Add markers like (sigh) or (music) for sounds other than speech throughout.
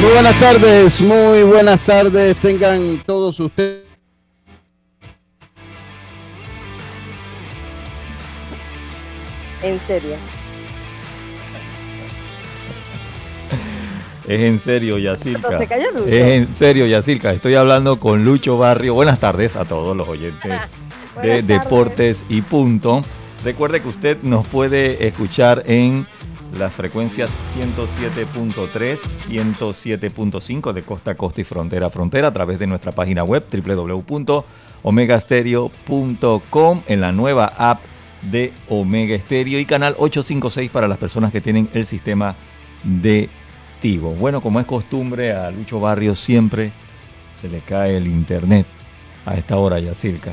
Muy buenas tardes, muy buenas tardes. Tengan todos ustedes. En serio. Es en serio, Yacirca. Se cayó Lucho. Es en serio, Yacirca. Estoy hablando con Lucho Barrio. Buenas tardes a todos los oyentes (laughs) de Deportes y Punto. Recuerde que usted nos puede escuchar en las frecuencias 107.3, 107.5 de costa a costa y frontera a frontera a través de nuestra página web www.omegastereo.com en la nueva app de Omega Stereo y canal 856 para las personas que tienen el sistema de Tigo. Bueno, como es costumbre, a Lucho Barrio siempre se le cae el internet a esta hora, Yacirca.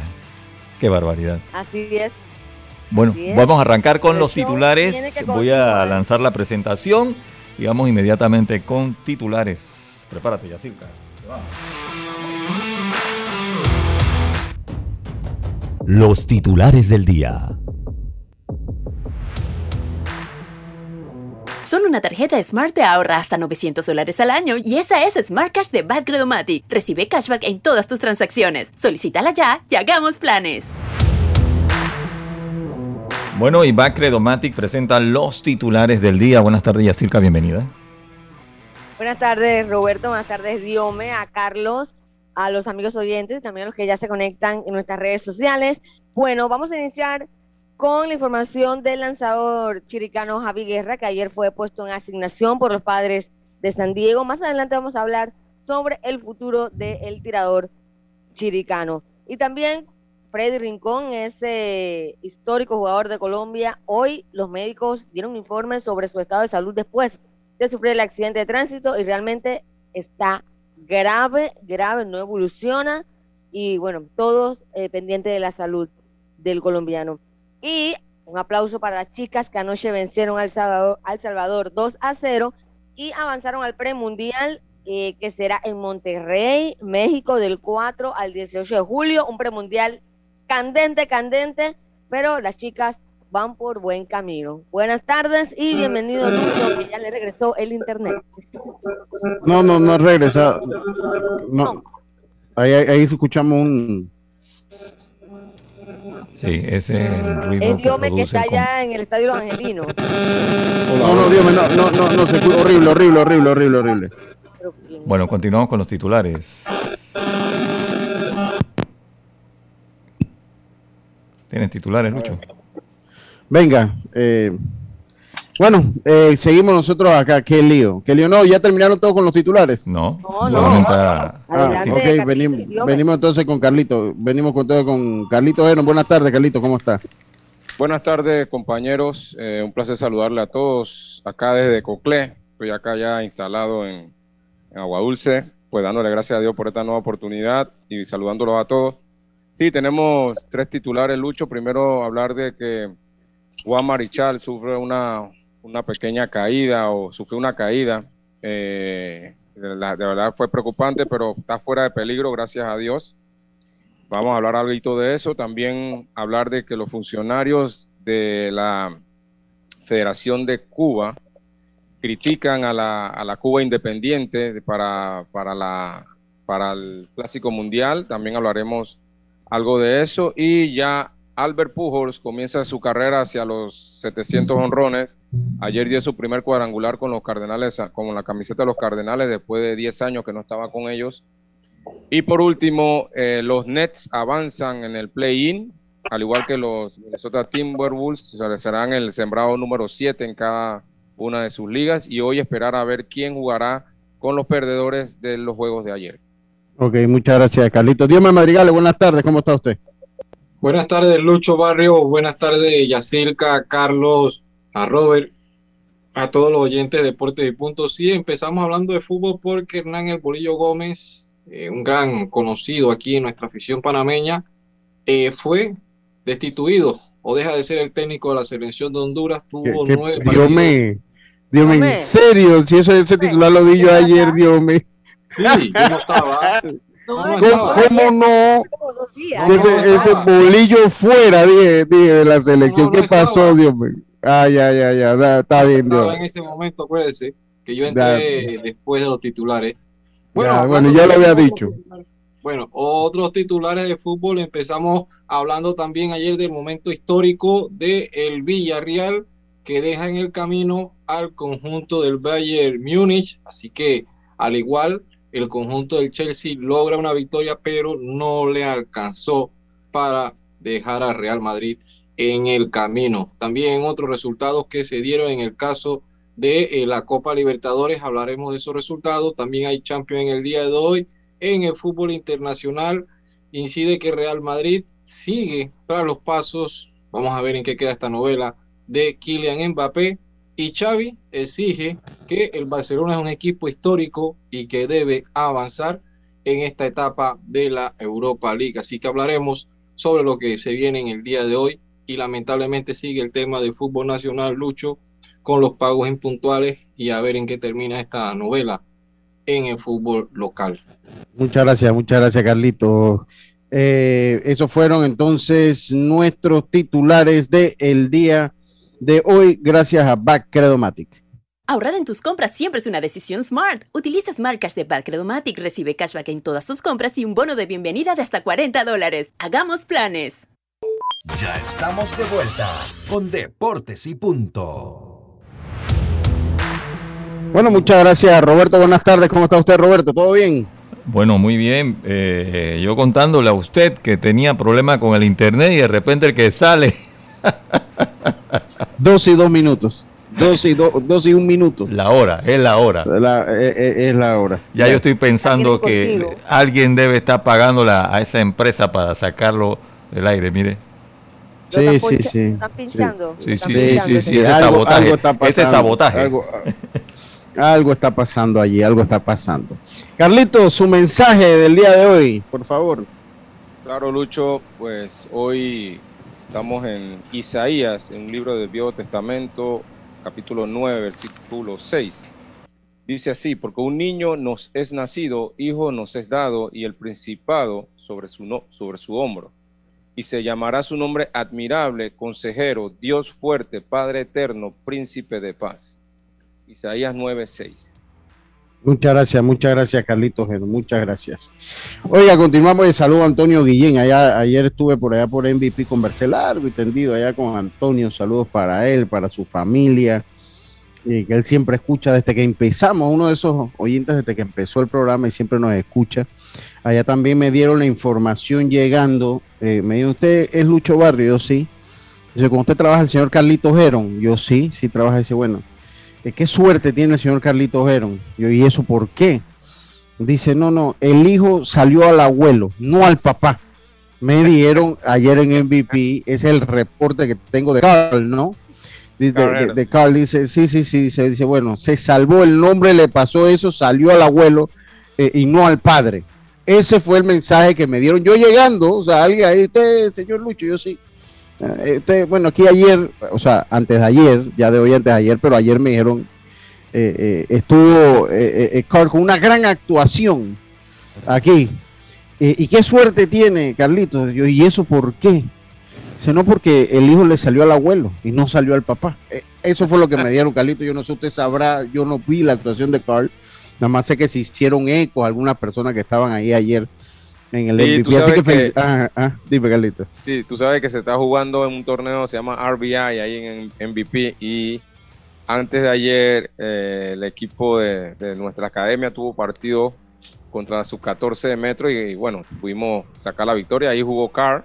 Qué barbaridad. Así es. Bueno, vamos a arrancar con los titulares. Voy a lanzar la presentación y vamos inmediatamente con titulares. Prepárate, Yacirca. los titulares del día. Solo una tarjeta Smart te ahorra hasta 900 dólares al año y esa es Smart Cash de Bad Credomatic. Recibe cashback en todas tus transacciones. Solicítala ya y hagamos planes. Bueno, y Bacredomatic presenta los titulares del día. Buenas tardes, Yacirca, bienvenida. Buenas tardes, Roberto. Buenas tardes, Diome, a Carlos, a los amigos oyentes, también a los que ya se conectan en nuestras redes sociales. Bueno, vamos a iniciar con la información del lanzador chiricano Javi Guerra, que ayer fue puesto en asignación por los padres de San Diego. Más adelante vamos a hablar sobre el futuro del tirador chiricano. Y también Freddy Rincón, ese histórico jugador de Colombia. Hoy los médicos dieron un informe sobre su estado de salud después de sufrir el accidente de tránsito y realmente está grave, grave, no evoluciona y bueno, todos eh, pendientes de la salud del colombiano. Y un aplauso para las chicas que anoche vencieron al Salvador, al Salvador 2 a 0 y avanzaron al premundial eh, que será en Monterrey, México, del 4 al 18 de julio, un premundial candente, candente, pero las chicas van por buen camino. Buenas tardes y bienvenido Lucho, que ya le regresó el internet. No, no, no regresa. No. Ahí, ahí, ahí escuchamos un. Sí, ese es el ruido que Diome está allá en el Estadio Los Angelinos. No, no, Dios mío, no, no, no, no, se horrible, horrible, horrible, horrible, horrible. Bueno, continuamos con los titulares. ¿Tienes titulares, Lucho? Venga, eh, bueno, eh, seguimos nosotros acá. Qué lío, qué lío. No, ya terminaron todos con los titulares. No, No, Ah, Adelante, ok, Carlito, venimos, venimos entonces con Carlito. Venimos con todo con Carlito Eno. Buenas tardes, Carlito, ¿cómo está? Buenas tardes, compañeros. Eh, un placer saludarle a todos acá desde Coclé. Estoy acá ya instalado en, en Agua Dulce, pues dándole gracias a Dios por esta nueva oportunidad y saludándolos a todos. Sí, tenemos tres titulares, Lucho. Primero, hablar de que Juan Marichal sufre una, una pequeña caída o sufrió una caída. Eh, de, de verdad fue preocupante, pero está fuera de peligro, gracias a Dios. Vamos a hablar algo de eso. También hablar de que los funcionarios de la Federación de Cuba critican a la, a la Cuba independiente de- para, para, la, para el Clásico Mundial. También hablaremos algo de eso. Y ya Albert Pujols comienza su carrera hacia los 700 honrones. Ayer dio su primer cuadrangular con los Cardenales, con la camiseta de los Cardenales, después de 10 años que no estaba con ellos. Y por último, eh, los Nets avanzan en el play-in, al igual que los Minnesota Timberwolves, serán el sembrado número 7 en cada una de sus ligas y hoy esperar a ver quién jugará con los perdedores de los juegos de ayer. Ok, muchas gracias, Carlito. Dios me madrigale, buenas tardes, ¿cómo está usted? Buenas tardes, Lucho Barrio. Buenas tardes, Yacirca, Carlos, a Robert, a todos los oyentes de Deportes y Puntos. Sí, empezamos hablando de fútbol porque Hernán El Bolillo Gómez, eh, un gran conocido aquí en nuestra afición panameña, eh, fue destituido o deja de ser el técnico de la selección de Honduras. Tuvo nueve Dios me, Dios me, en serio, si eso ese titular lo di yo ayer, Dios me. Sí, yo no estaba. ¿Cómo, no? ese, bolillo fuera, dije, de la selección. ¿Qué pasó, Dios mío? Ah, ya, ya, ya, está bien. En ese momento, acuérdese, que yo entré después de los titulares. Bueno, bueno ya lo había dicho. Bueno, otros titulares de fútbol. Empezamos hablando también ayer del momento histórico de el Villarreal que deja en el camino al conjunto del Bayern Múnich. Así que, al igual el conjunto del Chelsea logra una victoria, pero no le alcanzó para dejar a Real Madrid en el camino. También otros resultados que se dieron en el caso de eh, la Copa Libertadores, hablaremos de esos resultados. También hay Champions en el día de hoy. En el fútbol internacional incide que Real Madrid sigue para los pasos. Vamos a ver en qué queda esta novela de Kylian Mbappé y Xavi exige que el Barcelona es un equipo histórico y que debe avanzar en esta etapa de la Europa League. Así que hablaremos sobre lo que se viene en el día de hoy y lamentablemente sigue el tema del fútbol nacional, Lucho, con los pagos impuntuales y a ver en qué termina esta novela en el fútbol local. Muchas gracias, muchas gracias, Carlito. Eh, esos fueron entonces nuestros titulares del el día de hoy gracias a Back Credomatic. Ahorrar en tus compras siempre es una decisión smart. Utiliza Smart Cash de Back Credomatic, recibe cashback en todas tus compras y un bono de bienvenida de hasta 40 dólares. Hagamos planes. Ya estamos de vuelta con Deportes y Punto. Bueno, muchas gracias Roberto. Buenas tardes. ¿Cómo está usted Roberto? ¿Todo bien? Bueno, muy bien. Eh, yo contándole a usted que tenía problema con el internet y de repente el que sale (laughs) dos y dos minutos. Dos y, dos y un minuto. La hora, es la hora. Eh, eh, es, la hora. Ya, yo estoy pensando que alguien debe estar pagando a esa empresa para sacarlo del aire, mire. Sí, sí, sí. ¿Están pinchando? Sí, sí, sí, sí, ese sabotaje. ese sabotaje. Algo, está pasando allí, algo está pasando. Carlito, su mensaje del día de hoy, por favor. Claro, Lucho, pues hoy Estamos en Isaías, en un libro del Viejo Testamento, capítulo 9, versículo 6. Dice así, porque un niño nos es nacido, hijo nos es dado, y el principado sobre su, no, sobre su hombro. Y se llamará su nombre admirable, consejero, Dios fuerte, Padre eterno, príncipe de paz. Isaías 9, 6. Muchas gracias, muchas gracias, Carlitos. Muchas gracias. Oiga, continuamos de saludo a Antonio Guillén. Allá, ayer estuve por allá por MVP, conversé largo y tendido allá con Antonio. Saludos para él, para su familia, y que él siempre escucha desde que empezamos, uno de esos oyentes desde que empezó el programa y siempre nos escucha. Allá también me dieron la información llegando. Eh, me dijo, ¿usted es Lucho Barrio? Yo sí. Dice, ¿cómo usted trabaja el señor Carlitos Geron? Yo sí, sí trabaja. Dice, bueno qué suerte tiene el señor Carlito Geron. ¿y eso por qué? Dice, no, no, el hijo salió al abuelo, no al papá. Me dieron ayer en MVP, es el reporte que tengo de Carl, ¿no? De, Carl dice, sí, sí, sí, dice, dice, bueno, se salvó el nombre, le pasó eso, salió al abuelo eh, y no al padre. Ese fue el mensaje que me dieron. Yo llegando, o sea, alguien ahí, usted, señor Lucho, yo sí. Eh, bueno, aquí ayer, o sea, antes de ayer, ya de hoy antes de ayer, pero ayer me dijeron, eh, eh, estuvo Carl con una gran actuación aquí. ¿Y qué suerte tiene Carlitos? ¿Y eso por qué? Sino porque el hijo le salió al abuelo y no salió al papá. eso fue lo que me dieron, Carlitos. Yo no sé, usted sabrá, yo no vi la actuación de Carl. Nada más sé que se hicieron eco algunas personas que estaban ahí ayer en el MVP. que, ah, ah, dime, Carlito. Sí, tú sabes que se está jugando en un torneo, se llama RBI, ahí en MVP, y antes de ayer eh, el equipo de, nuestra academia tuvo partido contra sus 14 metros y, bueno, pudimos sacar la victoria. Ahí jugó Carr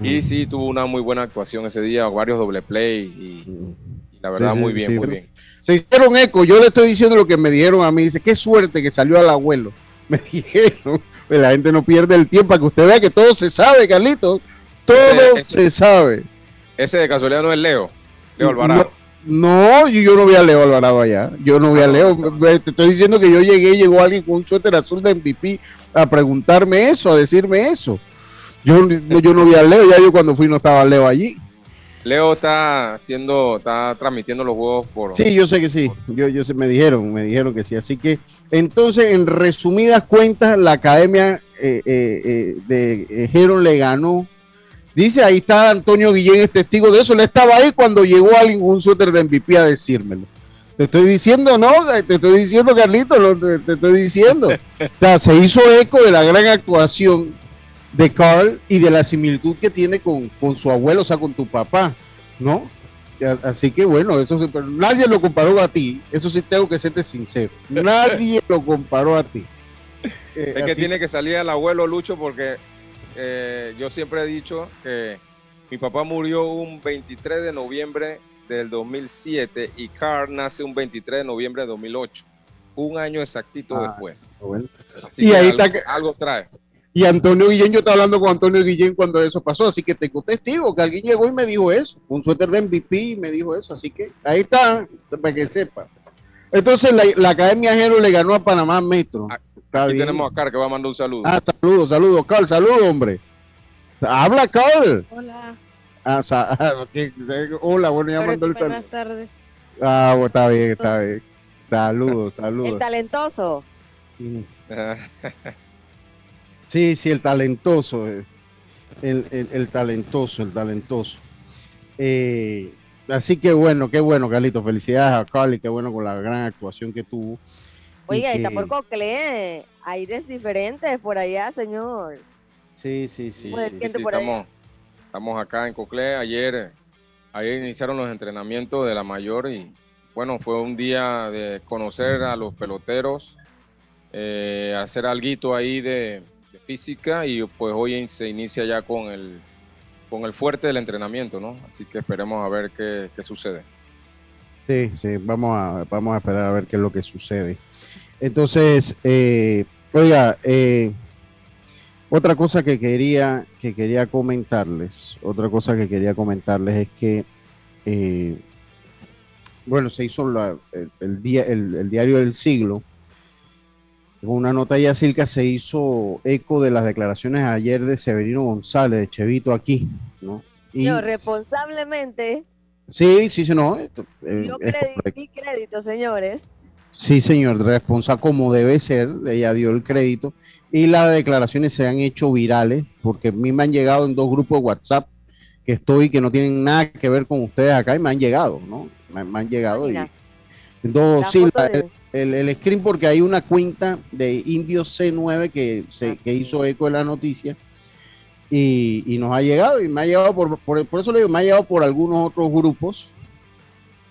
y sí tuvo una muy buena actuación ese día, varios doble play y, la verdad muy bien, muy bien. Se hicieron eco, yo le estoy diciendo lo que me dijeron a mí, dice, qué suerte que salió al abuelo. (laughs) Me dijeron, pues la gente no pierde el tiempo para que usted vea que todo se sabe, Carlitos, todo se sabe. Ese de casualidad no es Leo, Leo Alvarado. No, yo, no vi a Leo Alvarado allá. Yo no vi a ah, Leo. Te estoy diciendo que yo llegué y llegó alguien con un suéter azul de MVP a preguntarme eso, a decirme eso. Yo, yo no vi a Leo, ya yo cuando fui no estaba Leo allí. Leo está haciendo, está transmitiendo los juegos por. Sí, yo sé que sí. Yo, yo sé, me dijeron, me dijeron que sí. Así que, entonces, en resumidas cuentas, la academia eh, eh, eh de Heron le ganó. Dice, ahí está Antonio Guillén, es testigo de eso. Le estaba ahí cuando llegó alguien un suéter de MVP a decírmelo. Te estoy diciendo, no, te estoy diciendo, Carlito, te, te, estoy diciendo. O sea, se hizo eco de la gran actuación de Carl y de la similitud que tiene con, su abuelo, o sea, con tu papá, ¿no? Así que bueno, eso pero nadie lo comparó a ti, eso sí tengo que serte sincero, nadie (laughs) lo comparó a ti. Eh, es que tiene que salir el abuelo Lucho porque eh, yo siempre he dicho que mi papá murió un 23 de noviembre del 2007 y Carl nace un 23 de noviembre de 2008, un año exactito ah, después. y ahí está algo trae. Y Antonio Guillén, yo estaba hablando con Antonio Guillén cuando eso pasó, así que tengo testigo que alguien llegó y me dijo eso, un suéter de MVP y me dijo eso, así que ahí está, para que sepa. Entonces la, Academia Jero le ganó a Panamá Metro. Ah, aquí tenemos a Carl que va a mandar un saludo. Ah, saludos, saludos, Carl, saludos, hombre. Habla, Carl. Hola. Ah, (laughs) hola, bueno, ya mandó el saludo. Buenas tardes. Ah, bueno, está bien, está bien. Saludos, saludos. El talentoso. (laughs) Sí, sí, el talentoso, eh, el, talentoso, el talentoso. Eh, así que bueno, qué bueno, Carlito. Felicidades a Carly, qué bueno con la gran actuación que tuvo. Oiga, está por Cocle, aires diferentes por allá, señor. Sí, sí, sí. estamos, acá en Cocle. Ayer, ayer iniciaron los entrenamientos de la mayor y bueno, fue un día de conocer a los peloteros, eh, hacer algo ahí de, física y pues hoy se inicia ya con el, con el fuerte del entrenamiento, ¿no? Así que esperemos a ver qué, sucede. Sí, sí, vamos a, vamos a esperar a ver qué es lo que sucede. Entonces, eh, oiga, eh, otra cosa que quería, que quería comentarles, otra cosa que quería comentarles es que, eh, bueno, se hizo el, día, el diario del siglo, una nota ya Silca se hizo eco de las declaraciones ayer de Severino González, de Chevito aquí, ¿no? Y, no, responsablemente. Sí, sí, sí, no. Eh, Yo crédito, señores. Sí, señor, responsable como debe ser, ella dio el crédito y las declaraciones se han hecho virales porque a mí me han llegado en dos grupos de WhatsApp que estoy que no tienen nada que ver con ustedes acá y me han llegado, ¿no? Me, han llegado y entonces, sí, el, screen porque hay una cuenta de Indio C9 que, se, que hizo eco de la noticia y, nos ha llegado y me ha llegado por, por, eso le digo, me ha llegado por algunos otros grupos,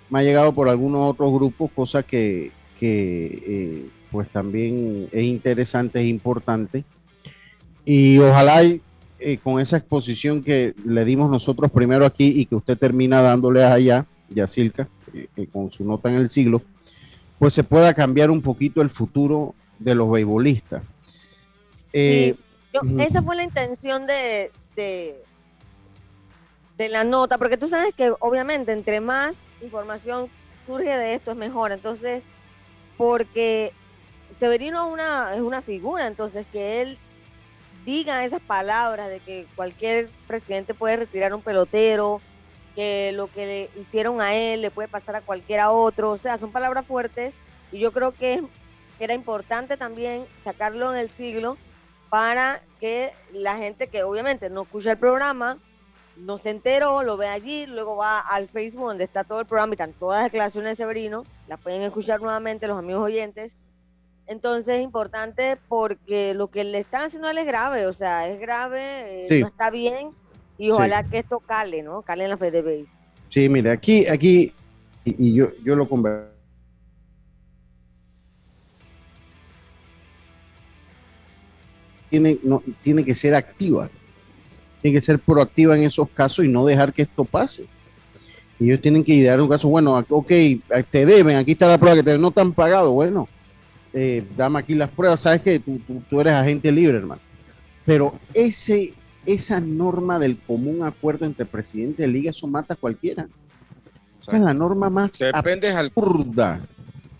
me ha llegado por algunos otros grupos, cosa que, que eh, pues también es interesante, es importante. Y ojalá eh, con esa exposición que le dimos nosotros primero aquí y que usted termina dándole allá, Yacilca, eh, con su nota en el siglo, pues se pueda cambiar un poquito el futuro de los beisbolistas. Eh, esa fue la intención de, de, la nota, porque tú sabes que obviamente entre más información surge de esto es mejor. Entonces, porque Severino una, es una figura, entonces que él diga esas palabras de que cualquier presidente puede retirar un pelotero, que lo que le hicieron a él le puede pasar a cualquiera otro, o sea, son palabras fuertes y yo creo que era importante también sacarlo en el siglo para que la gente que obviamente no escucha el programa, no se enteró, lo ve allí, luego va al Facebook donde está todo el programa y están todas las declaraciones de Severino, las pueden escuchar nuevamente los amigos oyentes. Entonces es importante porque lo que le están haciendo a él es grave, o sea, es grave, eh, no está bien y ojalá que esto cale, ¿no? Cale en la Fede Base. Sí, mire, aquí, aquí, y, yo, yo lo converso tiene, no, tiene que ser activa. Tiene que ser proactiva en esos casos y no dejar que esto pase. Y ellos tienen que idear un caso, bueno, ok, te deben, aquí está la prueba que te no te han pagado, bueno, eh, dame aquí las pruebas, sabes que tú, tú, tú eres agente libre, hermano. Pero ese, esa norma del común acuerdo entre presidente de liga, eso mata a cualquiera. Esa es la norma más Depende al- absurda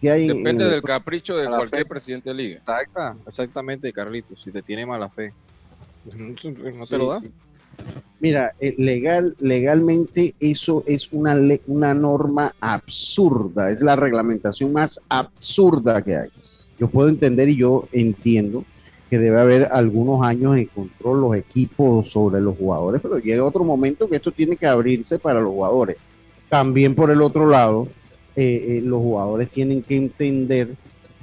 que hay. en Depende el- del capricho de cualquier fe. presidente de liga. Exacta, exactamente, Carlitos. Si te tiene mala fe, no te lo da. Mira, eh, legal, legalmente eso es una, le- una norma absurda, es la reglamentación más absurda que hay. Yo puedo entender y yo entiendo que debe haber algunos años en control los equipos sobre los jugadores, pero llega otro momento que esto tiene que abrirse para los jugadores. También por el otro lado, eh, eh, los jugadores tienen que entender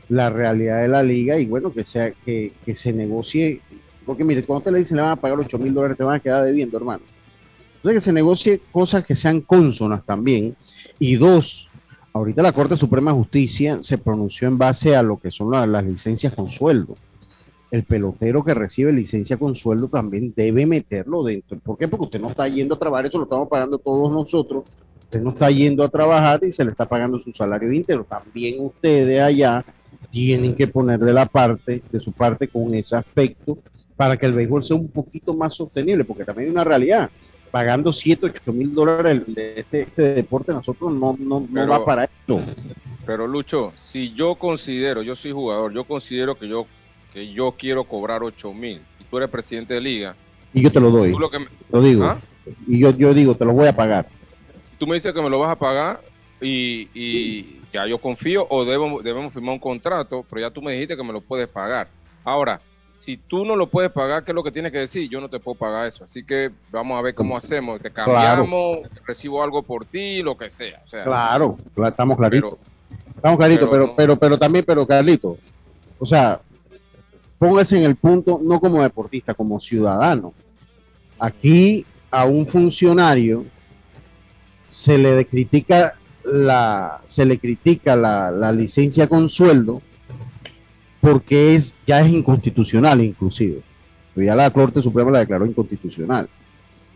la realidad de la liga y bueno, que, sea, que, que se negocie porque mire, cuando te le dicen le van a pagar 8 mil dólares, te van a quedar debiendo, hermano. Entonces que se negocie cosas que sean consonas también. Y dos, ahorita la Corte Suprema de Justicia se pronunció en base a lo que son la- las licencias con sueldo. El pelotero que recibe licencia con sueldo también debe meterlo dentro. ¿Por qué? Porque usted no está yendo a trabajar, eso lo estamos pagando todos nosotros. Usted no está yendo a trabajar y se le está pagando su salario íntegro. También ustedes allá tienen que poner de la parte, de su parte con ese aspecto para que el béisbol sea un poquito más sostenible, porque también hay una realidad. Pagando 7, 8 mil dólares de este, este deporte, nosotros no, no, no Pero- va para esto. Pero Lucho, si yo considero, yo soy jugador, yo considero que yo que yo quiero cobrar 8 mil y tú eres presidente de liga, Y yo te lo doy, lo que me- lo digo. ¿Ah? Y yo, yo digo, te lo voy a pagar. tú me dices que me lo vas a pagar y, y ya yo confío o debemos, debemos firmar un contrato, pero ya tú me dijiste que me lo puedes pagar. Ahora, si tú no lo puedes pagar, ¿qué es lo que tienes que decir? Yo no te puedo pagar eso. Así que vamos a ver cómo hacemos. Te cambiamos, recibo algo por ti, lo que sea. O sea, Claro, cla- estamos claritos. pero Estamos claritos, pero pero, no. pero, pero, también, pero Carlito, o sea, póngase en el punto, no como deportista, como ciudadano. Aquí a un funcionario se le critica la, se le critica la, la licencia con sueldo porque es, ya es inconstitucional inclusive. Ya la Corte Suprema la declaró inconstitucional.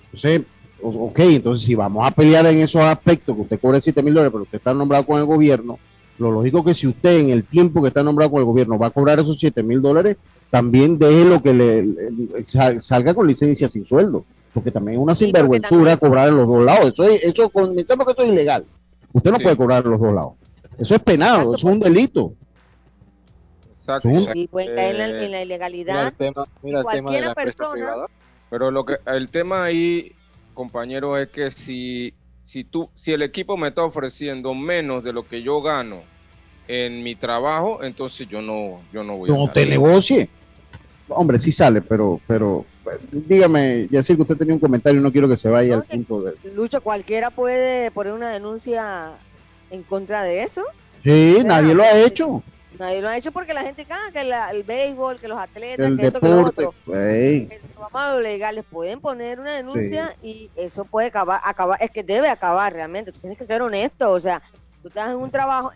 Entonces, ok, entonces si vamos a pelear en esos aspectos, que usted cobre 7 mil dólares, pero usted está nombrado con el gobierno, lo lógico que si usted en el tiempo que está nombrado con el gobierno va a cobrar esos 7 mil dólares, también deje lo que le, le- sal- salga con licencia sin sueldo, porque también es una Sí, sinvergüenzura también- cobrar en los dos lados. Eso, es, eso comenzamos que eso es ilegal. Usted no Sí. puede cobrar en los dos lados. Eso es penado, Exacto, eso es un delito. exacto. Y pueden caer en la, en la Mira ilegalidad. el tema, mira el tema de cualquiera la persona- privada. Pero lo que el tema ahí, compañero, es que si, si tú, si el equipo me está ofreciendo menos de lo que yo gano en mi trabajo, entonces yo no, yo no voy a No te salir. negocie. Hombre, sí sale, pero, pero dígame, ya sé que usted tenía un comentario, no quiero que se vaya No, al punto de. Lucho, cualquiera puede poner una denuncia en contra de eso. Sí, nadie lo ha hecho. Nadie lo ha hecho porque la gente, ah, que la- el béisbol, que los atletas, El que esto, que lo deporte. otro. ey, Que Vamos a lo legal, les pueden poner una denuncia y eso puede acabar, acabar, es que debe acabar realmente. Tú tienes que ser honesto, o sea, tú estás en un trabajo.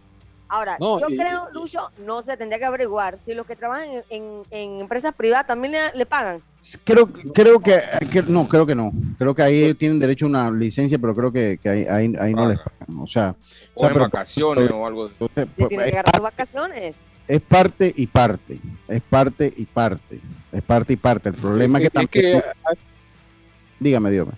Ahora, No, yo y- creo, Lucho, no se tendría que averiguar si los que trabajan en, en- en empresas privadas también le, le pagan. Creo, creo que, que- no, creo que no. Creo que ahí tienen derecho a una licencia, pero creo que, que ahí, ahí, ahí no les pagan. O sea, O sea, en pero- vacaciones o algo. entonces, pues, tienen es, que agarrar vacaciones. es parte y parte. Es parte y parte. Es parte y parte. El problema es que Es que- también. dígame, dígame.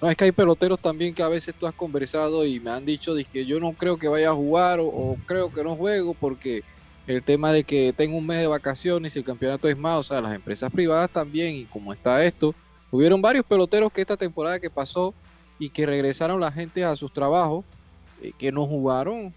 No, es que hay peloteros también que a veces tú has conversado y me han dicho que yo no creo que vaya a jugar o, o creo que no juego porque el tema de que tengo un mes de vacaciones y el campeonato es más, o sea, las empresas privadas también y como está esto, hubieron varios peloteros que esta temporada que pasó y que regresaron la gente a sus trabajos, eh, que no jugaron,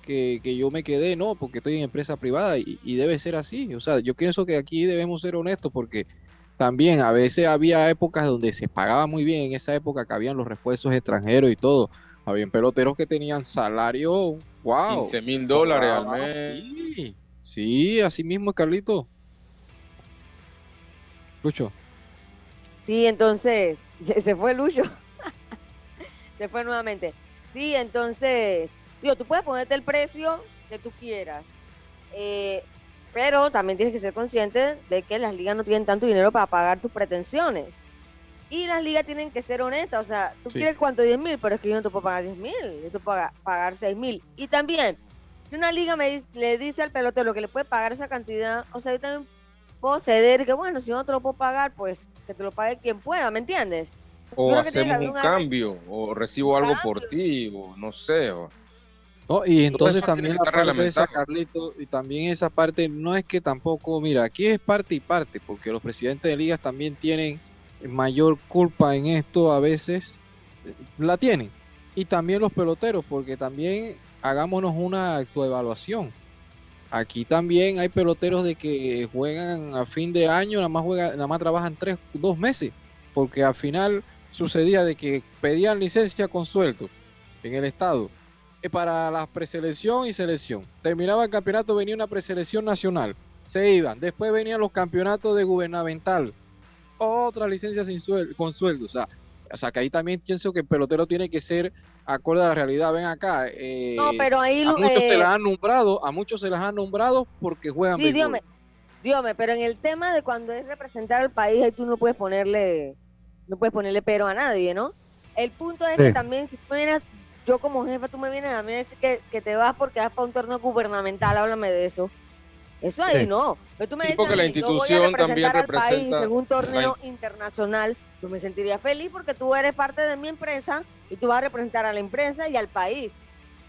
que, que yo me quedé, no, porque estoy en empresa privada y, y debe ser así, o sea, yo pienso que aquí debemos ser honestos porque también a veces había épocas donde se pagaba muy bien, en esa época que habían los refuerzos extranjeros y todo. Habían peloteros que tenían salario, wow. 15 mil dólares al mes. Sí, sí, así mismo Carlito. Lucho. Sí, entonces, (laughs) se fue Lucho. (laughs) se fue nuevamente. Sí, entonces, digo, tú puedes ponerte el precio que tú quieras. Eh, Pero también tienes que ser consciente de que las ligas no tienen tanto dinero para pagar tus pretensiones. Y las ligas tienen que ser honestas. O sea, tú Sí. quieres cuánto 10 mil, pero es que yo no te puedo pagar 10 mil. Yo te puedo pagar, pagar 6 mil. Y también, si una liga me dice- le dice al pelotero que le puede pagar esa cantidad, o sea, yo también puedo ceder que bueno, si no te lo puedo pagar, pues que te lo pague quien pueda, ¿me entiendes? O hacemos un cambio, o recibo algo por ti, o no sé. o- No, y entonces también la parte de esa. Carlito, y también esa parte no es que tampoco, mira, aquí es parte y parte, porque los presidentes de ligas también tienen mayor culpa en esto a veces, eh, la tienen. Y también los peloteros, porque también hagámonos una autoevaluación. Aquí también hay peloteros de que juegan a fin de año, nada más juegan, nada más trabajan tres, dos meses, porque al final sucedía de que pedían licencia con sueldo en el estado para la preselección y selección. Terminaba el campeonato, venía una preselección nacional, se iban. Después venían los campeonatos de gubernamental, otra licencia sin suel- con sueldo. O sea, o sea, que ahí también pienso que el pelotero tiene que ser acorde a la realidad. Ven acá. eh, No, pero ahí a muchos se eh, las han nombrado, a muchos se las han nombrado porque juegan Sí, dígame, dígame, pero en el tema de cuando es representar al país, ahí tú no puedes ponerle, no puedes ponerle pero a nadie, ¿no? El punto es Sí. que también, si tú vienes, yo como jefa, tú me vienes a mí a decir que, que te vas porque vas para un torneo gubernamental, háblame de eso. Eso ahí Sí. no. Pero tú me dices, a la mí, yo voy a institución también representar al país representa en un torneo la internacional, yo me sentiría feliz porque tú eres parte de mi empresa y tú vas a representar a la empresa y al país.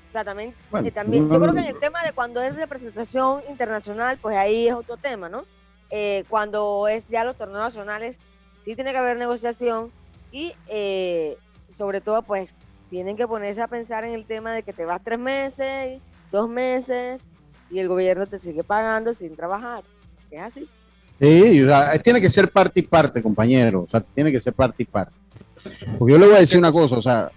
O sea, también, Bueno, eh, también yo creo que en el tema de cuando es representación internacional, pues ahí es otro tema, ¿no? Eh, cuando es ya los torneos nacionales, sí tiene que haber negociación y eh, sobre todo, pues tienen que ponerse a pensar en el tema de que te vas tres meses, dos meses y el gobierno te sigue pagando sin trabajar. Es así. Sí, o sea, tiene que ser parte y parte, compañero. O sea, tiene que ser parte y parte. Porque yo le voy a decir una cosa, o sea,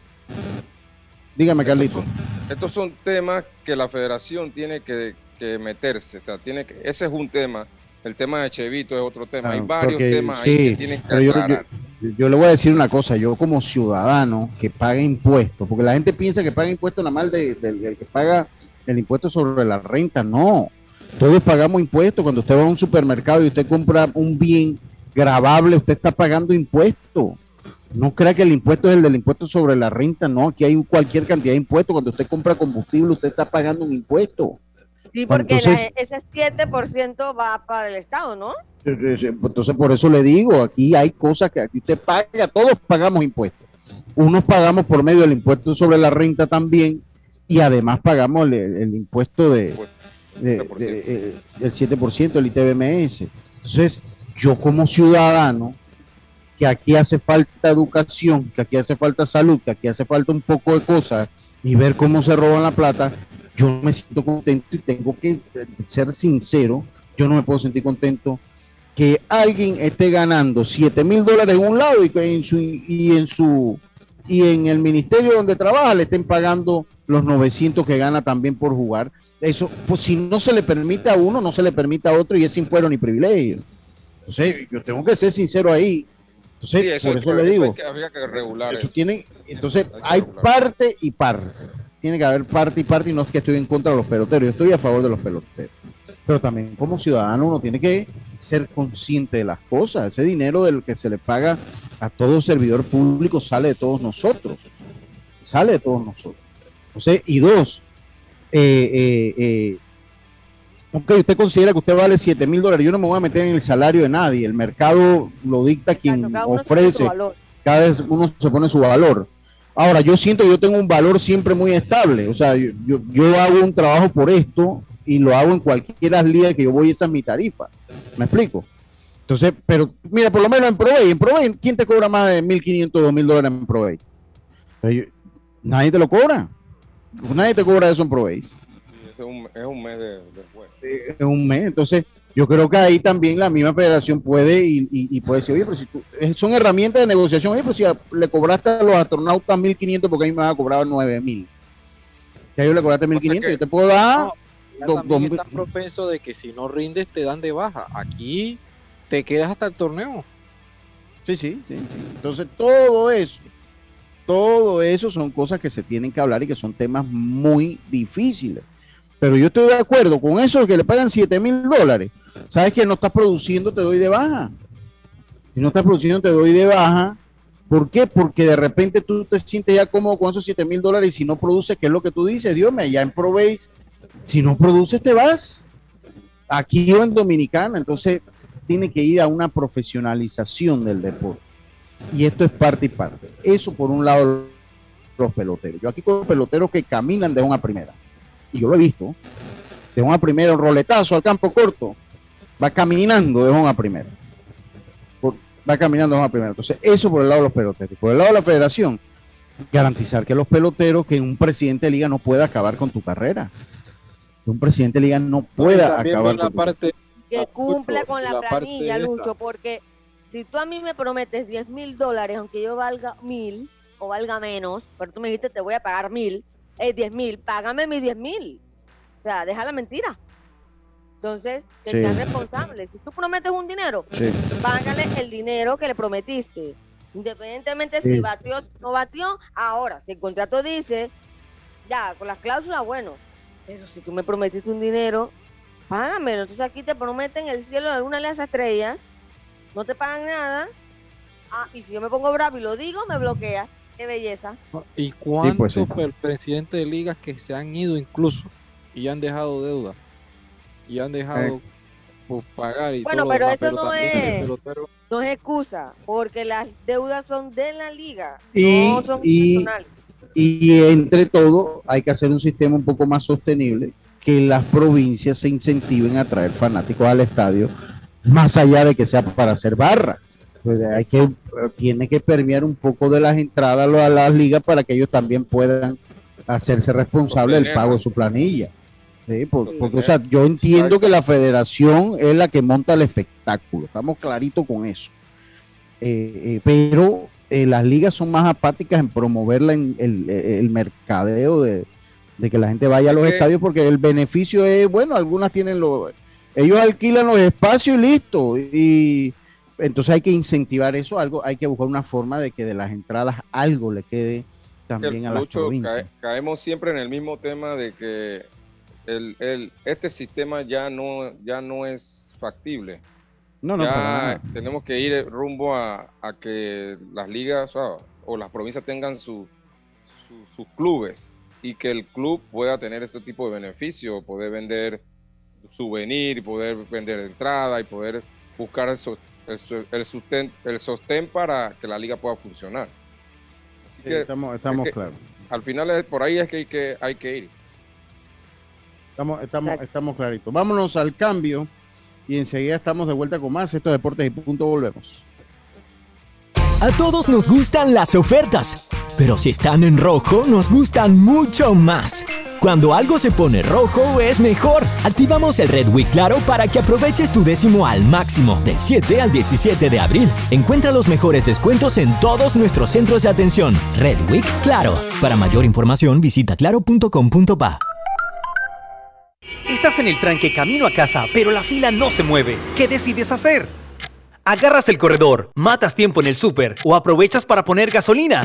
dígame, Carlito. Estos son temas que la federación tiene que, que meterse, o sea, tiene que, ese es un tema. El tema de Chevito es otro tema. Hay varios porque- temas sí, ahí que tienen que pero yo- yo-. Yo le voy a decir una cosa, yo como ciudadano que paga impuestos, porque la gente piensa que paga impuestos nada más del del que paga el impuesto sobre la renta, no. Todos pagamos impuestos. Cuando usted va a un supermercado y usted compra un bien grabable, usted está pagando impuestos. No crea que el impuesto es el del impuesto sobre la renta, no. Aquí hay cualquier cantidad de impuestos. Cuando usted compra combustible, usted está pagando un impuesto. Sí, porque la- entonces- ese 7% va para el Estado, ¿no? Entonces, por eso le digo, aquí hay cosas que aquí usted paga, todos pagamos impuestos. Unos pagamos por medio del impuesto sobre la renta también y además pagamos el, el impuesto de, de- de- eh, el 7%, el ITBMS. Entonces, yo como ciudadano, que aquí hace falta educación, que aquí hace falta salud, que aquí hace falta un poco de cosas y ver cómo se roban la plata, yo me siento contento y tengo que ser sincero, yo no me puedo sentir contento que alguien esté ganando 7 mil dólares en un lado y en su y en su y en el ministerio donde trabaja le estén pagando los 900 que gana también por jugar. Eso, pues si no se le permite a uno, no se le permite a otro y es sin fuero ni privilegio. Entonces, yo tengo que ser sincero ahí. Entonces, Sí, eso por eso que- le digo, hay que- habría que regular eso eso. tienen, entonces Hay hay parte y parte. Tiene que haber parte y parte y no es que estoy en contra de los peloteros, yo estoy a favor de los peloteros. Pero también como ciudadano uno tiene que ser consciente de las cosas. Ese dinero del que se le paga a todo servidor público sale de todos nosotros. Sale de todos nosotros. Entonces, y dos, eh, eh, eh, ok, usted considera que usted vale 7 mil dólares, yo no me voy a meter en el salario de nadie, el mercado lo dicta quien Exacto, cada ofrece cada vez uno se pone su valor. Ahora, yo siento que yo tengo un valor siempre muy estable. O sea, yo, yo, yo hago un trabajo por esto y lo hago en cualquier liga que yo voy, esa es mi tarifa. ¿Me explico? Entonces, pero mira, por lo menos en Provey, en Provey, ¿quién te cobra más de 1.500, 2.000 dólares en Provey? Nadie te lo cobra. Nadie te cobra eso en Provey. Es un, es un mes de, de juego. En un mes. Entonces, yo creo que ahí también la misma federación puede y, y- y puede decir, oye, pero si tú, son herramientas de negociación, oye, pero si a- le cobraste a los astronautas 1.500 porque a mí me van a cobrar 9.000. Ya yo le cobraste 1.500, que- yo te puedo dar... No, dos- propenso de que si no rindes te dan de baja. Aquí te quedas hasta el torneo. Sí, sí, sí, sí. Entonces, todo eso, todo eso son cosas que se tienen que hablar y que son temas muy difíciles. Pero yo estoy de acuerdo con eso que le pagan 7 mil dólares. Sabes que no estás produciendo, te doy de baja. Si no estás produciendo, te doy de baja. ¿Por qué? Porque de repente tú te sientes ya cómodo con esos 7 mil dólares y si no produces, ¿qué es lo que tú dices? Dios me allá en Proveis, si no produces, te vas. Aquí o en Dominicana. Entonces, tiene que ir a una profesionalización del deporte. Y esto es parte y parte. Eso por un lado los peloteros. Yo aquí con peloteros que caminan de una primera. Y yo lo he visto. De una primera, un roletazo al campo corto. Va caminando de una primera. va caminando de una primera. Entonces, eso por el lado de los peloteros. Por el lado de la federación, garantizar que los peloteros, que un presidente de liga no pueda acabar con tu carrera. Que un presidente de liga no pueda acabar con la parte que cumpla con la, planilla, Lucho, porque si tú a mí me prometes 10 mil dólares, aunque yo valga mil o valga menos, pero tú me dijiste te voy a pagar mil, es 10 mil, págame mis 10 mil. O sea, deja la mentira. Entonces, que seas responsable. Si tú prometes un dinero, págale el dinero que le prometiste. Independientemente si batió o no batió, ahora, si el contrato dice, ya, con las cláusulas, bueno, pero si tú me prometiste un dinero, págamelo. Entonces aquí te prometen el cielo de alguna de las estrellas, no te pagan nada. Ah, y si yo me pongo bravo y lo digo, me bloquea. Qué belleza. ¿Y cuántos pues presidentes de ligas que se han ido incluso y han dejado deuda? Y han dejado eh. pagar y Bueno, pero eso no es, no es excusa, porque las deudas son de la liga, y, no son y, y entre todo hay que hacer un sistema un poco más sostenible que las provincias se incentiven a traer fanáticos al estadio, más allá de que sea para hacer barra. Pues hay que, tiene que permear un poco de las entradas a las ligas para que ellos también puedan hacerse responsables del pago de su planilla. porque, o sea, yo entiendo que la federación es la que monta el espectáculo, estamos claritos con eso. Eh, eh, pero eh, las ligas son más apáticas en promover el, el mercadeo de, de que la gente vaya a los estadios porque el beneficio es, bueno, algunas tienen los, ellos alquilan los espacios y listo. Y entonces hay que incentivar eso, algo, hay que buscar una forma de que de las entradas algo le quede también a la provincias. caemos siempre en el mismo tema de que el, el, este sistema ya no, ya no es factible. No, no, ya tenemos que ir rumbo a, a que las ligas o, las provincias tengan su, sus clubes y que el club pueda tener este tipo de beneficio, poder vender souvenir, poder vender entrada y poder buscar el, el, sostén, el sostén para que la liga pueda funcionar. Así que estamos, estamos claros. Al final por ahí es que hay que, hay que ir. Estamos, estamos, estamos claritos. Vámonos al cambio y enseguida estamos de vuelta con más. Estos deportes y punto volvemos. A todos nos gustan las ofertas, pero si están en rojo nos gustan mucho más. Cuando algo se pone rojo es mejor. Activamos el Red Week Claro para que aproveches tu décimo al máximo del 7 al 17 de abril. Encuentra los mejores descuentos en todos nuestros centros de atención. Red Week Claro. Para mayor información visita claro.com.pa. Estás en el tranque camino a casa, pero la fila no se mueve. ¿Qué decides hacer? agarras el corredor, matas tiempo en el súper o aprovechas para poner gasolina.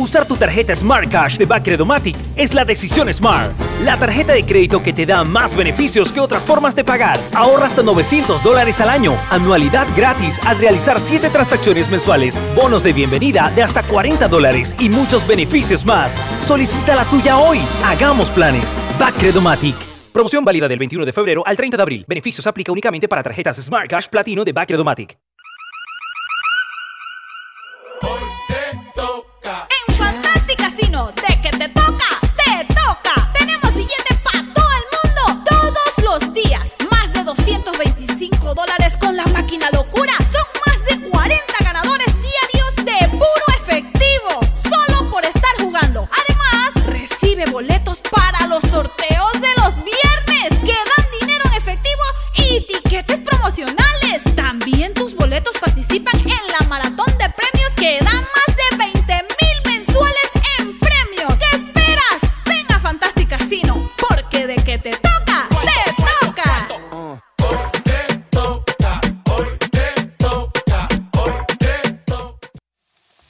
Usar tu tarjeta Smart Cash de Bacredomatic es la decisión Smart. La tarjeta de crédito que te da más beneficios que otras formas de pagar. Ahorra hasta 900 dólares al año. Anualidad gratis al realizar 7 transacciones mensuales. Bonos de bienvenida de hasta 40 dólares y muchos beneficios más. Solicita la tuya hoy. Hagamos planes. Bacredomatic. Promoción válida del 21 de febrero al 30 de abril. Beneficios aplica únicamente para tarjetas Smart Cash Platino de Bacredomatic. De que te toca, te toca. Tenemos billetes para todo el mundo, todos los días. Más de 225 dólares con la máquina locura. Son más de 40 ganadores diarios de puro efectivo, solo por estar jugando. Además, recibe boletos para los sorteos de los viernes que dan dinero en efectivo y tiquetes promocionales. También tus boletos participan en la maratón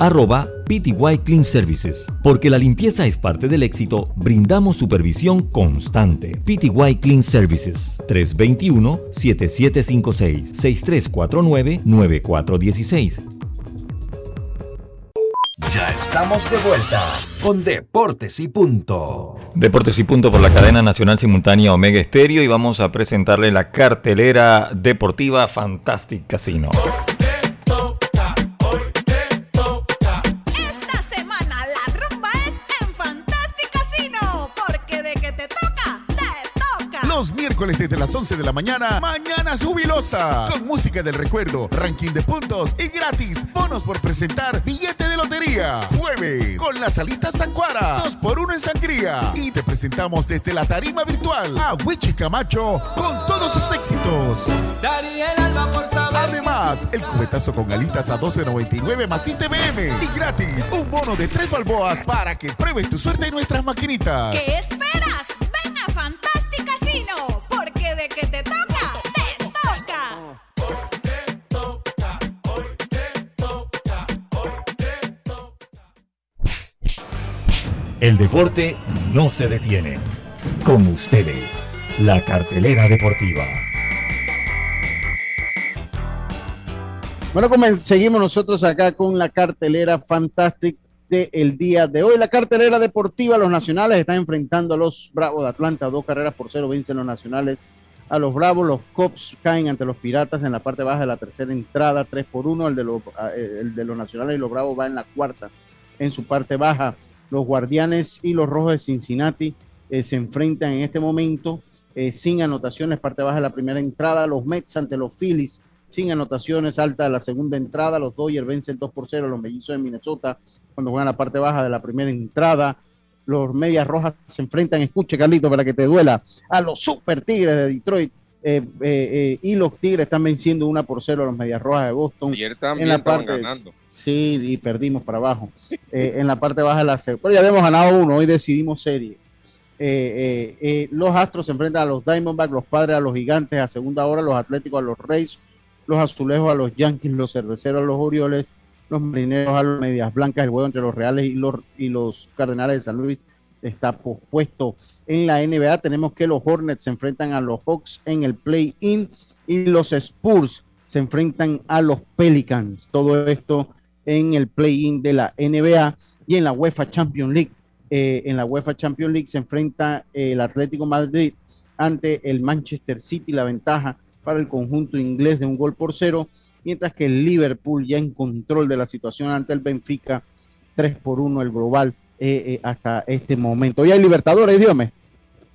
arroba PTY Clean Services. Porque la limpieza es parte del éxito, brindamos supervisión constante. PTY Clean Services 321-7756-6349-9416. Ya estamos de vuelta con Deportes y Punto. Deportes y Punto por la cadena nacional simultánea Omega Estéreo y vamos a presentarle la cartelera deportiva Fantastic Casino. Miércoles desde las 11 de la mañana, Mañana Jubilosa. Con música del recuerdo, ranking de puntos y gratis. Bonos por presentar billete de lotería. Jueves, con las alitas Sancuara. 2 por 1 en sangría. Y te presentamos desde la tarima virtual a Wichi Camacho con todos sus éxitos. Además, el cubetazo con alitas a 12.99 más ITBM. Y gratis, un bono de 3 balboas para que pruebes tu suerte en nuestras maquinitas. ¿Qué esperas? El deporte no se detiene. Con ustedes, la cartelera deportiva. Bueno, seguimos nosotros acá con la cartelera Fantastic del día de hoy. La cartelera deportiva, los nacionales están enfrentando a los Bravos de Atlanta, dos carreras por cero vencen los nacionales a los Bravos, los Cops caen ante los Piratas en la parte baja de la tercera entrada, 3 por 1, el de los, eh, el de los nacionales y los Bravos va en la cuarta en su parte baja. Los Guardianes y los Rojos de Cincinnati eh, se enfrentan en este momento eh, sin anotaciones, parte baja de la primera entrada, los Mets ante los Phillies sin anotaciones, alta de la segunda entrada, los Dodgers vencen 2 por 0 a los mellizos de Minnesota cuando juegan la parte baja de la primera entrada, los Medias Rojas se enfrentan, escuche Carlito para que te duela, a los Super Tigres de Detroit, eh, eh, eh, y los Tigres están venciendo 1 por 0 a los Medias Rojas de Boston. Ayer también en la parte, ganando. Sí, y perdimos para abajo. (laughs) En la parte baja de la serie. Pero ya habíamos ganado uno, hoy decidimos serie. Los Astros se enfrentan a los Diamondbacks, los Padres a los Gigantes a segunda hora, los Atléticos a los Reyes, los Azulejos a los Yankees, los Cerveceros a los Orioles, los Marineros a los Medias Blancas, el juego entre los Reales y los, y los Cardenales de San Luis está pospuesto. En la NBA tenemos que los Hornets se enfrentan a los Hawks en el play-in y los Spurs se enfrentan a los Pelicans. Todo esto en el play-in de la NBA y en la UEFA Champions League. Eh, en la UEFA Champions League se enfrenta el Atlético Madrid ante el Manchester City, la ventaja para el conjunto inglés de un gol por cero, mientras que el Liverpool ya en control de la situación ante el Benfica, 3 por 1 el global eh, eh, hasta este momento. Hoy hay Libertadores, Diome.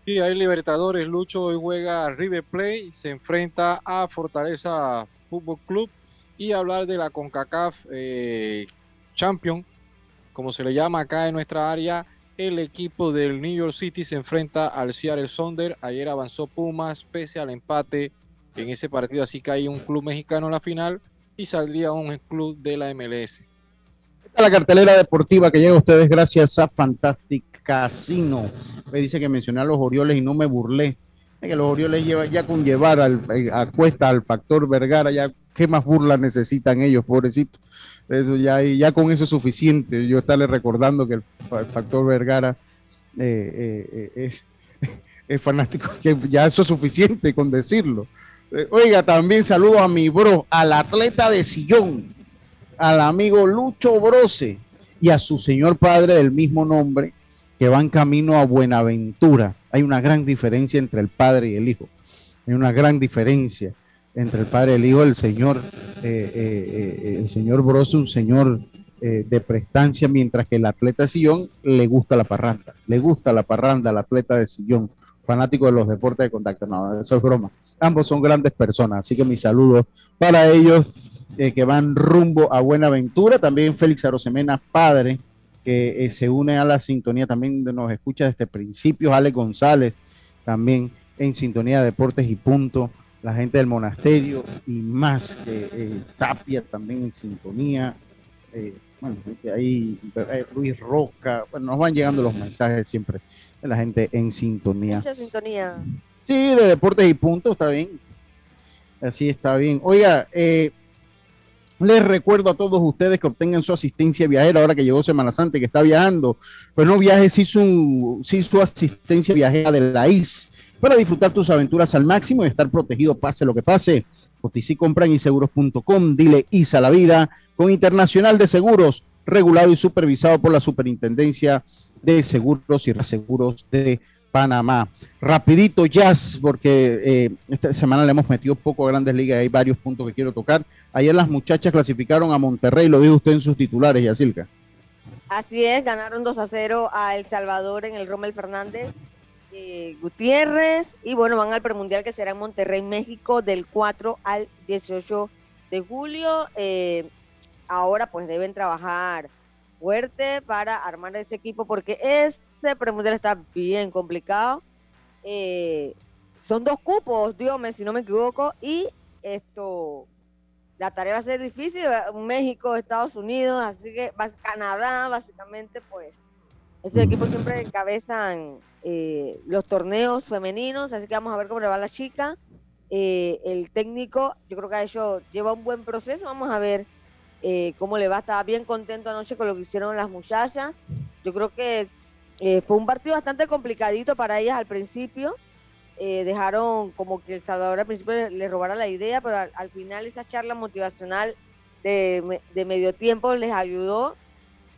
Sí, hay Libertadores. Lucho hoy juega River Plate, se enfrenta a Fortaleza Fútbol Club y hablar de la CONCACAF eh, Champion, como se le llama acá en nuestra área. El equipo del New York City se enfrenta al Seattle Sonder. Ayer avanzó Pumas pese al empate en ese partido, así que hay un club mexicano en la final y saldría un club de la MLS. Esta es la cartelera deportiva que llega a ustedes gracias a Fantastic Casino. Me dice que mencioné a los Orioles y no me burlé. Que los Orioles lleva, ya con llevar al, eh, a cuesta al factor Vergara, ya qué más burla necesitan ellos, pobrecitos. Eso ya, ya con eso es suficiente. Yo estarle recordando que el, fa- el factor Vergara eh, eh, es, (laughs) es fanático, que ya eso es suficiente con decirlo. Oiga, también saludo a mi bro, al atleta de sillón, al amigo Lucho Brose y a su señor padre del mismo nombre, que van camino a Buenaventura. Hay una gran diferencia entre el padre y el hijo. Hay una gran diferencia entre el padre y el hijo. El señor, eh, eh, eh, el señor Brose, un señor eh, de prestancia, mientras que el atleta sillón le gusta la parranda. Le gusta la parranda al atleta de sillón, fanático de los deportes de contacto. No, eso es broma. Ambos son grandes personas, así que mis saludos para ellos eh, que van rumbo a Buenaventura. También Félix Arosemena, padre, que eh, se une a la sintonía, también nos escucha desde principios. Ale González, también en sintonía de deportes y punto. La gente del monasterio y más, que eh, Tapia también en sintonía. Eh, bueno, gente ahí, Luis Roca, bueno, nos van llegando los mensajes siempre de la gente en sintonía. Mucha sintonía. Sí, de deportes y puntos, está bien. Así está bien. Oiga, eh, les recuerdo a todos ustedes que obtengan su asistencia viajera ahora que llegó Semana Santa y que está viajando. Pues no viajes sin su, sin su asistencia viajera de la IS para disfrutar tus aventuras al máximo y estar protegido pase lo que pase. Cotici compran y seguros.com. Dile IS a la vida con Internacional de Seguros, regulado y supervisado por la Superintendencia de Seguros y Reaseguros de Panamá. Rapidito, Jazz, porque eh, esta semana le hemos metido poco a grandes ligas, hay varios puntos que quiero tocar. Ayer las muchachas clasificaron a Monterrey, lo dijo usted en sus titulares, Yacilca. Así es, ganaron 2 a 0 a El Salvador en el Rommel Fernández eh, Gutiérrez y bueno, van al premundial que será en Monterrey, México, del 4 al 18 de julio. Eh, ahora pues deben trabajar fuerte para armar ese equipo porque este premundial está bien complicado. Eh, son dos cupos, dígame si no me equivoco, y esto, la tarea va a ser difícil, México, Estados Unidos, así que Canadá, básicamente, pues, esos equipos siempre encabezan eh, los torneos femeninos, así que vamos a ver cómo le va a la chica. Eh, el técnico, yo creo que ha hecho, lleva un buen proceso, vamos a ver cómo le va. Estaba bien contento anoche con lo que hicieron las muchachas. Yo creo que eh, fue un partido bastante complicadito para ellas al principio. Eh, dejaron como que El Salvador al principio le, le robara la idea, pero al, al final esa charla motivacional de, de medio tiempo les ayudó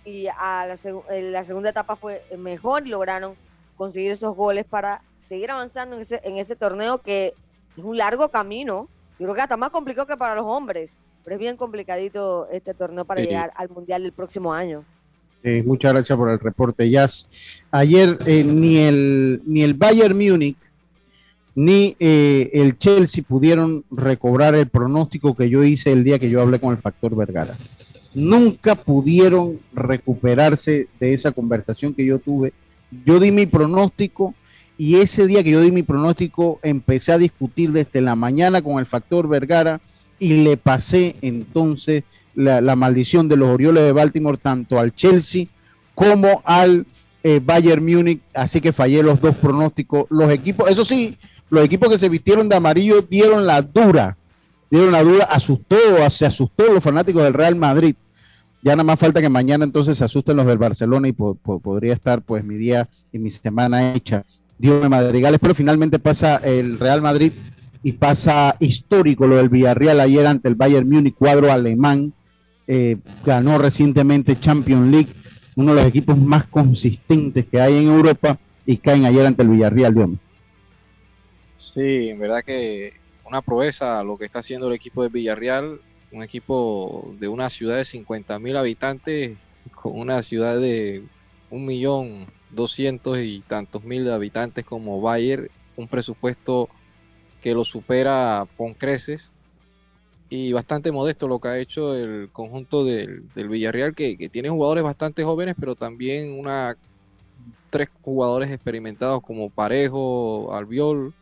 y a la, seg- en la segunda etapa fue mejor y lograron conseguir esos goles para seguir avanzando en ese, en ese torneo que es un largo camino. Yo creo que hasta más complicado que para los hombres, pero es bien complicadito este torneo para Sí. llegar al Mundial del próximo año. Eh, muchas gracias por el reporte, Jazz. Ayer eh, ni, el, ni el Bayern Múnich ni eh, el Chelsea pudieron recobrar el pronóstico que yo hice el día que yo hablé con el Factor Vergara. Nunca pudieron recuperarse de esa conversación que yo tuve. Yo di mi pronóstico y ese día que yo di mi pronóstico empecé a discutir desde la mañana con el Factor Vergara y le pasé entonces la, maldición de los Orioles de Baltimore tanto al Chelsea como al eh, Bayern Múnich, así que fallé los dos pronósticos. Los equipos, eso sí, los equipos que se vistieron de amarillo dieron la dura, dieron la dura, asustó, se asustó los fanáticos del Real Madrid. Ya nada más falta que mañana entonces se asusten los del Barcelona y po- po- podría estar pues mi día y mi semana hecha. Dios madrigales, pero finalmente pasa el Real Madrid y pasa histórico lo del Villarreal ayer ante el Bayern Múnich, cuadro alemán, eh, ganó recientemente Champions League, uno de los equipos más consistentes que hay en Europa y caen ayer ante el Villarreal, mío. Sí, en verdad que una proeza lo que está haciendo el equipo de Villarreal, un equipo de una ciudad de 50 mil habitantes con una ciudad de un millón doscientos y tantos mil habitantes como Bayern, un presupuesto que lo supera con creces y bastante modesto lo que ha hecho el conjunto del, del Villarreal, que, que tiene jugadores bastante jóvenes, pero también una tres jugadores experimentados como Parejo, Albiol,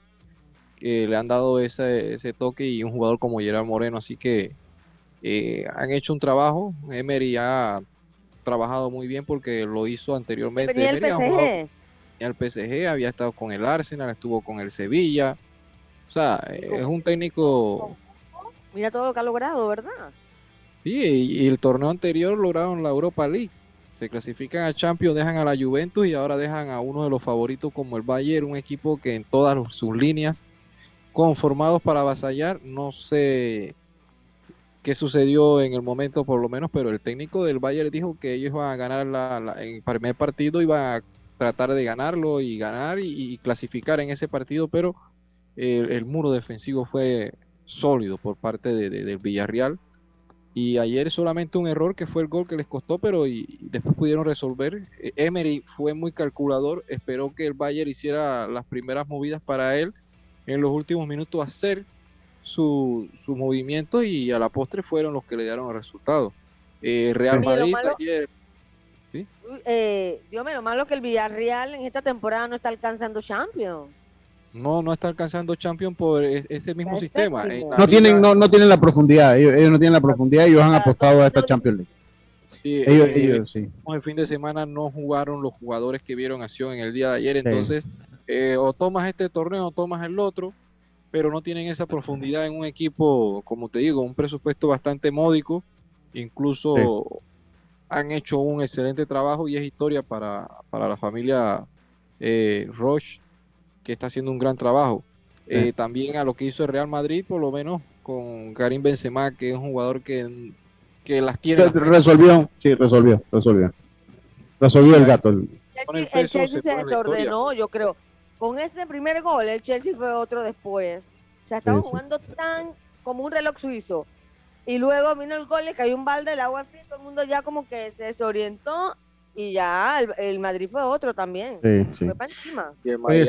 que le han dado ese, ese toque y un jugador como Gerard Moreno, así que eh, han hecho un trabajo. Emery ha trabajado muy bien porque lo hizo anteriormente. Venía el Emery ha jugado PSG. en el PSG, había estado con el Arsenal, estuvo con el Sevilla. O sea, eh, es un técnico. Mira todo lo que ha logrado, ¿verdad? Sí, y, el torneo anterior lograron la Europa League. Se clasifican a Champions, dejan a la Juventus y ahora dejan a uno de los favoritos como el Bayern, un equipo que en todas sus líneas conformados para avasallar. No sé qué sucedió en el momento por lo menos, pero el técnico del Bayern dijo que ellos van a ganar la, en el primer partido, iba a tratar de ganarlo y ganar y, clasificar en ese partido, pero el, muro defensivo fue sólido por parte de, del Villarreal y ayer solamente un error que fue el gol que les costó, pero y, después pudieron resolver. E, Emery fue muy calculador, esperó que el Bayern hiciera las primeras movidas para él en los últimos minutos hacer su, su movimiento y a la postre fueron los que le dieron el resultado. Eh, Real Madrid ayer... ¿sí? Eh, Dios mío, lo malo que el Villarreal en esta temporada no está alcanzando Champions. No, no está alcanzando Champions por e, ese mismo sistema. No tienen, no, no tienen la profundidad, ellos, no tienen la profundidad y ellos han apostado a esta Champions League. ellos, eh, ellos, sí. El fin de semana no jugaron los jugadores que vieron acción en el día de ayer, entonces eh, o tomas este torneo o tomas el otro, pero no tienen esa profundidad en un equipo, como te digo, un presupuesto bastante módico, incluso han hecho un excelente trabajo y es historia para, para la familia eh, Roche que está haciendo un gran trabajo. Eh, también a lo que hizo el Real Madrid, por lo menos con Karim Benzema, que es un jugador que, que las tiene. resolvió, sí, resolvió, resolvió. Resolvió el gato. El, el, Chelsea se, desordenó, yo creo. Con ese primer gol, el Chelsea fue otro después. O sea, estaba jugando tan como un reloj suizo. Y luego vino el gol, le cayó un balde del agua fría, todo el mundo ya como que se desorientó y ya el, Madrid fue otro también. Fue para encima. Y el Madrid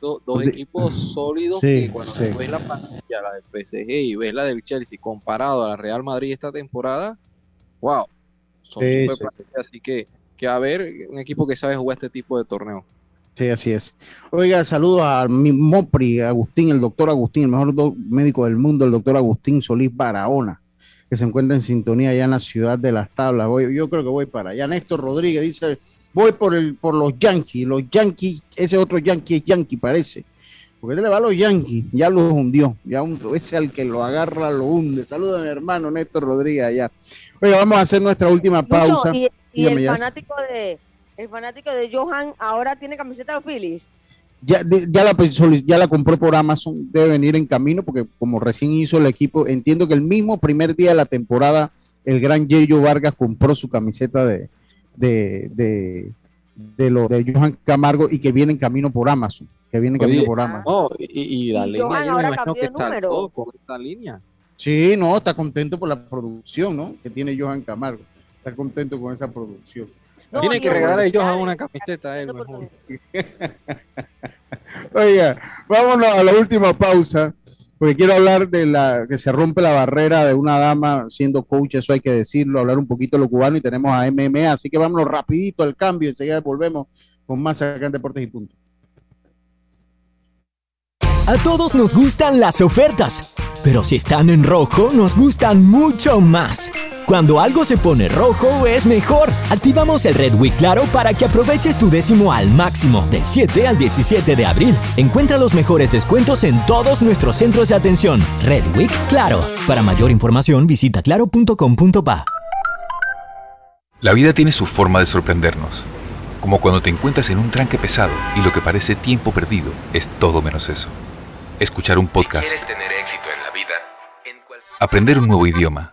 dos equipos sólidos que cuando ves la plantilla, la del PSG y ves la del Chelsea comparado a la Real Madrid esta temporada, wow, son super así que, que a ver, un equipo que sabe jugar este tipo de torneo. Sí, así es. Oiga, saludo a mi Mopri, Agustín, el doctor Agustín, el mejor médico del mundo, el doctor Agustín Solís Barahona que se encuentra en sintonía allá en la ciudad de las tablas. Voy, yo creo que voy para allá. Néstor Rodríguez dice, voy por el por los Yankees, los Yankees, ese otro Yankee es Yankee parece. Porque le va a los Yankees, ya los hundió, ya un, ese al que lo agarra lo hunde. Saludos a mi hermano Néstor Rodríguez allá. Oiga, vamos a hacer nuestra última pausa. y, el fanático de el fanático de Johan ahora tiene camiseta de los Phillies ya, ya, la, ya la compró por Amazon, debe venir en camino porque como recién hizo el equipo, entiendo que el mismo primer día de la temporada, el gran Yeyo Vargas compró su camiseta de, de, de, de, lo, de Johan Camargo y que viene en camino por Amazon, que viene en camino por Amazon. y, la línea, yo me imagino que está con esta línea. Sí, no, está contento por la producción, ¿no? Que tiene Johan Camargo. Está contento con esa producción. Tiene que regalar a ellos a una camiseta a él mejor. Oiga, vámonos a la última pausa, porque quiero hablar de la que se rompe la barrera de una dama siendo coach, eso hay que decirlo, hablar un poquito de lo cubano y tenemos a MMA, así que vámonos rapidito al cambio, y enseguida volvemos con más acá en Deportes y Punto. A todos nos gustan las ofertas, pero si están en rojo nos gustan mucho más. Cuando algo se pone rojo es mejor. Activamos el Red Week Claro para que aproveches tu décimo al máximo del 7 al 17 de abril. Encuentra los mejores descuentos en todos nuestros centros de atención. Red Week Claro. Para mayor información visita claro.com.pa. La vida tiene su forma de sorprendernos. Como cuando te encuentras en un tranque pesado y lo que parece tiempo perdido es todo menos eso escuchar un podcast, tener éxito en la vida, aprender un nuevo idioma,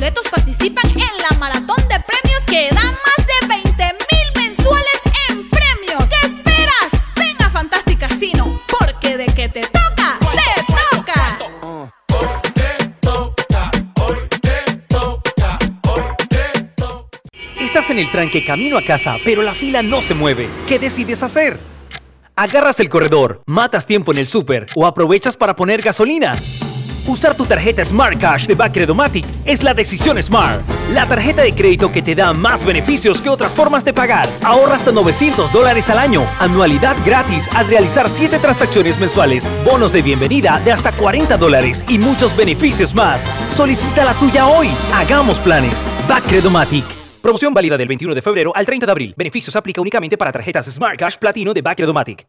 boletos participan en la maratón de premios que da más de 20 mil mensuales en premios. ¿Qué esperas? Venga a Casino, porque de que te toca, te toca. Estás en el tranque camino a casa, pero la fila no se mueve. ¿Qué decides hacer? ¿Agarras el corredor, matas tiempo en el súper o aprovechas para poner gasolina? Usar tu tarjeta Smart Cash de Bacredomatic es la decisión Smart. La tarjeta de crédito que te da más beneficios que otras formas de pagar. Ahorra hasta 900 dólares al año. Anualidad gratis al realizar 7 transacciones mensuales. Bonos de bienvenida de hasta 40 dólares y muchos beneficios más. Solicita la tuya hoy. Hagamos planes. Bacredomatic. Promoción válida del 21 de febrero al 30 de abril. Beneficios aplica únicamente para tarjetas Smart Cash Platino de Bacredomatic.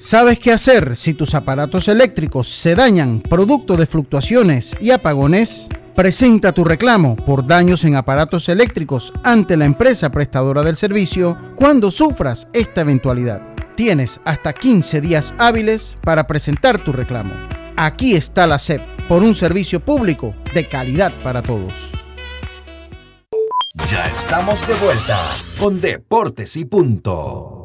¿Sabes qué hacer si tus aparatos eléctricos se dañan producto de fluctuaciones y apagones? Presenta tu reclamo por daños en aparatos eléctricos ante la empresa prestadora del servicio cuando sufras esta eventualidad. Tienes hasta 15 días hábiles para presentar tu reclamo. Aquí está la SEP por un servicio público de calidad para todos. Ya estamos de vuelta con Deportes y Punto.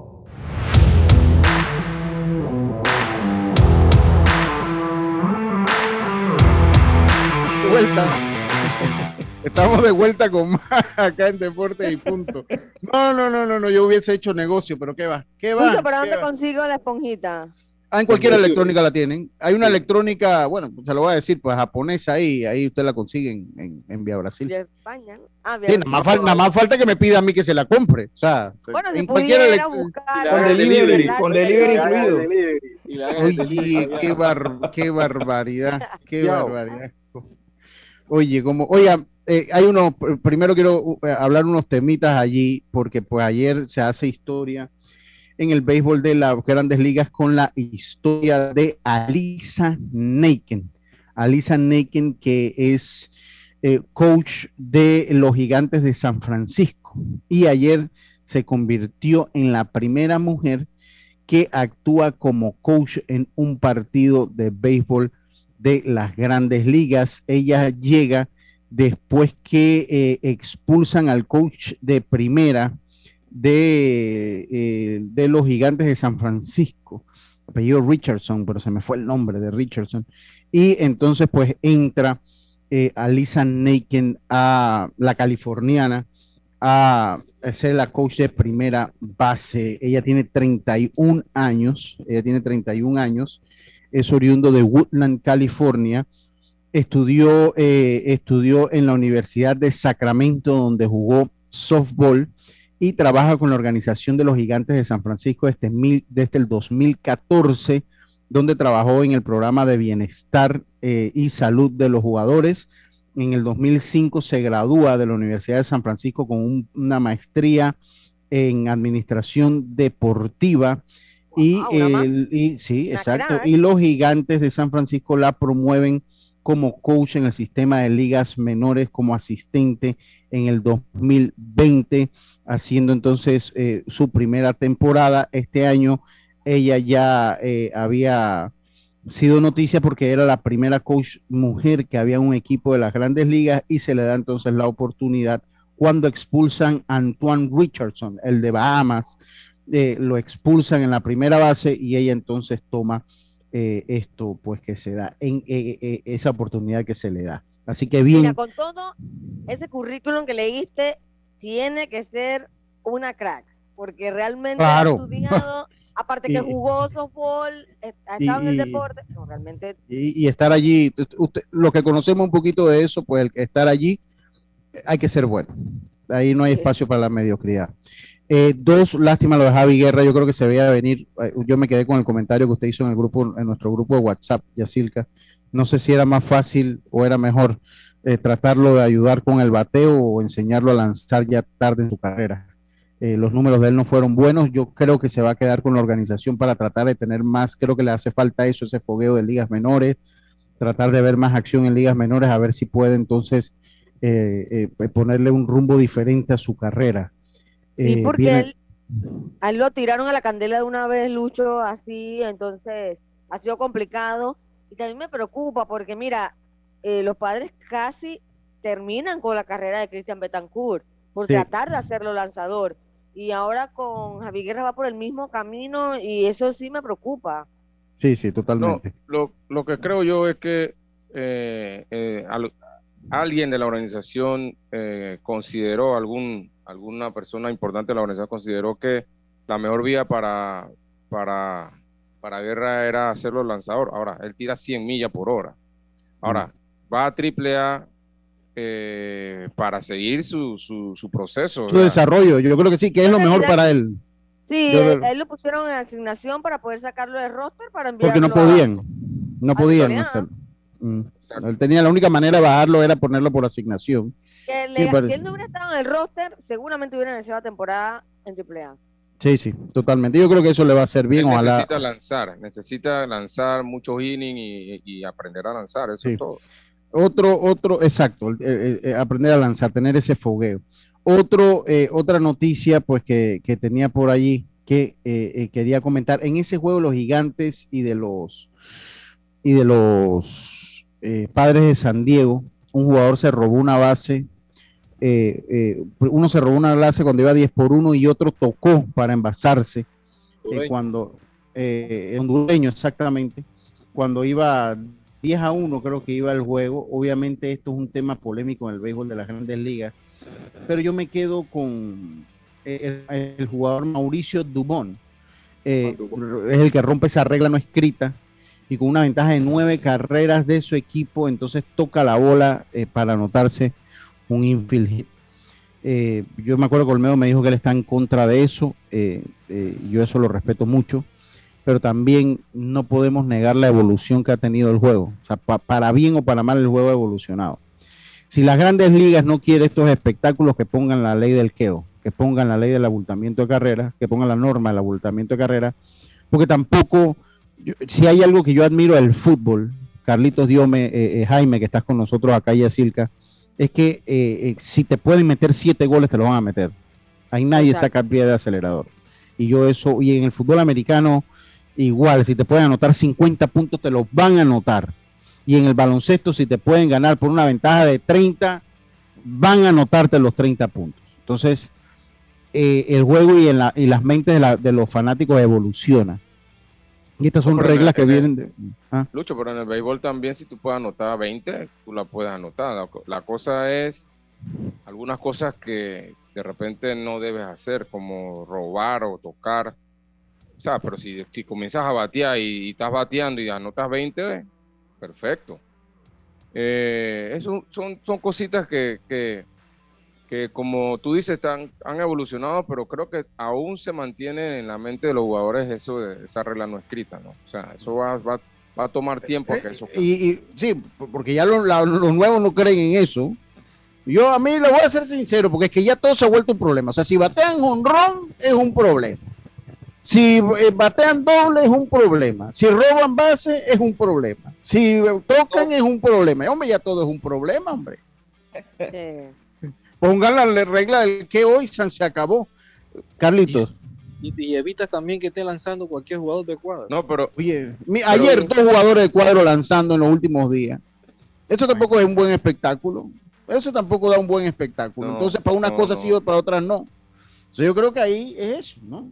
Vuelta. Estamos de vuelta con más acá en Deportes y Punto. No, no, no, no, no, yo hubiese hecho negocio, pero ¿qué va? ¿Qué va? Pucho, ¿Pero ¿Qué dónde va? consigo la esponjita? Ah, en cualquier electrónica la tienen. Hay una electrónica, bueno, se lo voy a decir, pues japonesa ahí, ahí usted la consigue en, en, en Vía Brasil. De España. Ah, Sí, nada, más fal- nada más falta que me pida a mí que se la compre. O sea, Bueno, si en cualquier pudiera elect- buscar. Con delivery, con delivery incluido. Oye, qué, bar- qué barbaridad, qué barbaridad. Oye, como, oiga, eh, hay uno, pr- primero quiero eh, hablar unos temitas allí, porque pues ayer se hace historia en el béisbol de las grandes ligas con la historia de Alisa Naken. Alisa Naken, que es eh, coach de los gigantes de San Francisco. Y ayer se convirtió en la primera mujer que actúa como coach en un partido de béisbol de las grandes ligas. Ella llega después que eh, expulsan al coach de primera de, eh, de los gigantes de San Francisco, apellido Richardson, pero se me fue el nombre de Richardson. Y entonces pues entra eh, Alisa Naken a la californiana a ser la coach de primera base. Ella tiene 31 años, ella tiene 31 años, es oriundo de Woodland, California. Estudió, eh, estudió en la Universidad de Sacramento, donde jugó softball y trabaja con la organización de los gigantes de San Francisco desde, el 2014, donde trabajó en el programa de bienestar eh, y salud de los jugadores. En el 2005 se gradúa de la Universidad de San Francisco con un- una maestría en administración deportiva. Y, el- y sí, exacto. Y los gigantes de San Francisco la promueven como coach en el sistema de ligas menores, como asistente en el 2020, haciendo entonces eh, su primera temporada. Este año ella ya eh, había sido noticia porque era la primera coach mujer que había en un equipo de las grandes ligas y se le da entonces la oportunidad cuando expulsan a Antoine Richardson, el de Bahamas, eh, lo expulsan en la primera base y ella entonces toma eh, esto pues que se da, en eh, eh, esa oportunidad que se le da. Así que bien, Mira, con todo ese currículum que leíste, tiene que ser una crack, porque realmente ha estudiado, (laughs) aparte que Y- jugó softball, ha y- estado en el y- deporte, no, realmente y, y estar allí, usted, lo que conocemos un poquito de eso, pues el estar allí hay que ser bueno. Ahí no hay espacio para la mediocridad. Eh, dos, lástima lo de Javi Guerra, yo creo que se veía venir. eh, Yo me quedé con el comentario que usted hizo en el grupo, en nuestro grupo de WhatsApp, Yacilca. No sé si era más fácil o era mejor eh, tratarlo de ayudar con el bateo o enseñarlo a lanzar ya tarde en su carrera. Eh, los números de él no fueron buenos. Yo creo que se va a quedar con la organización para tratar de tener más. Creo que le hace falta eso, ese fogueo de ligas menores, tratar de ver más acción en ligas menores, a ver si puede entonces ponerle un rumbo diferente a su carrera. Sí, Eh, porque viene- él, a él lo tiraron a la candela de una vez, Lucho, así, entonces ha sido complicado. Y también me preocupa porque, mira, eh, los padres casi terminan con la carrera de Cristian Betancourt por Sí. tratar de hacerlo lanzador. Y ahora con Javi Guerra va por el mismo camino y eso sí me preocupa. Sí, sí, No, totalmente. lo, lo que creo yo es que eh, eh, al- alguien de la organización eh, consideró algún alguna persona importante de la organización consideró que la mejor vía para, para, para Guerra era hacerlo lanzador. Ahora, él tira 100 millas por hora. Ahora, va a triple A eh, para seguir su, su, su proceso. Su desarrollo, yo creo que sí, que es lo mejor para él. Sí, él, lo pusieron en asignación para poder sacarlo de roster para enviarlo Porque no a- podían, no podían hacerlo. Mm. Él tenía la única manera de bajarlo era ponerlo por asignación. Que le- si él no hubiera estado en el roster, seguramente hubiera iniciado la temporada en AAA. Sí, sí, totalmente. Yo creo que eso le va a hacer bien, necesita lanzar, necesita lanzar muchos innings y, y aprender a lanzar, eso Sí. es todo. Otro, otro, exacto, eh, eh, eh, aprender a lanzar, tener ese fogueo. Otro, eh, otra noticia, pues que, que tenía por allí que eh, eh, quería comentar. En ese juego, los gigantes y de los y de los eh, padres de San Diego, un jugador se robó una base. Eh, eh, uno se robó una base cuando iba 10 por 1 y otro tocó para envasarse eh, cuando eh, hondureño exactamente. Cuando iba 10 a 1 creo que iba el juego. Obviamente esto es un tema polémico en el béisbol de las grandes ligas pero yo me quedo con eh, el, el jugador Mauricio Dubón eh, es el que rompe esa regla no escrita y con una ventaja de nueve carreras de su equipo entonces toca la bola para anotarse un infield hit eh, yo me acuerdo que Olmedo me dijo que él está en contra de eso. eh, eh, yo eso lo respeto mucho. Pero también no podemos negar la evolución que ha tenido el juego. O sea, pa- para bien o para mal el juego ha evolucionado. Si las grandes ligas no quieren estos espectáculos, que pongan la ley del queo, que pongan la ley del abultamiento de carreras, que pongan la norma del abultamiento de carreras, porque tampoco, yo- si hay algo que yo admiro del fútbol, Carlitos Diome, eh, eh, Jaime, que estás con nosotros acá y Silca, es que eh, eh, si te pueden meter siete goles, te lo van a meter. Ahí nadie Exacto. saca el pie de acelerador. Y yo eso, y en el fútbol americano, igual, si te pueden anotar 50 puntos, te los van a anotar. Y en el baloncesto, si te pueden ganar por una ventaja de 30, van a anotarte los 30 puntos. Entonces, eh, el juego y, en la- y las mentes de, la- de los fanáticos evoluciona. Y estas son reglas que el- vienen de... ah. Lucho, pero en el béisbol también, si tú puedes anotar 20, tú la puedes anotar. La, co- la cosa es algunas cosas que de repente no debes hacer, como robar o tocar. O sea, pero si, si comienzas a batear y, y estás bateando y anotas 20, perfecto. Eh, eso son, son cositas que, que, que, como tú dices, están, han evolucionado, pero creo que aún se mantiene en la mente de los jugadores eso de esa regla no escrita, ¿no? O sea, eso va, va, va a tomar tiempo a que eso Y, y- sí, porque ya los, los nuevos no creen en eso. Yo a mí le voy a ser sincero, porque es que ya todo se ha vuelto un problema. O sea, si batean honrón es un problema. Si eh, batean doble es un problema. Si roban base es un problema. Si eh, tocan es un problema. Hombre, ya todo es un problema, hombre. Pongan la regla del que hoy San se acabó. Carlitos. Y, y evitas también que esté lanzando cualquier jugador de cuadro. No, pero. Oye, mi- ayer dos jugadores de cuadro lanzando en los últimos días. Eso tampoco es un buen espectáculo. Eso tampoco da un buen espectáculo. No, Entonces, para unas no, cosas no. sí, para otras no. Entonces, yo creo que ahí es eso, ¿no?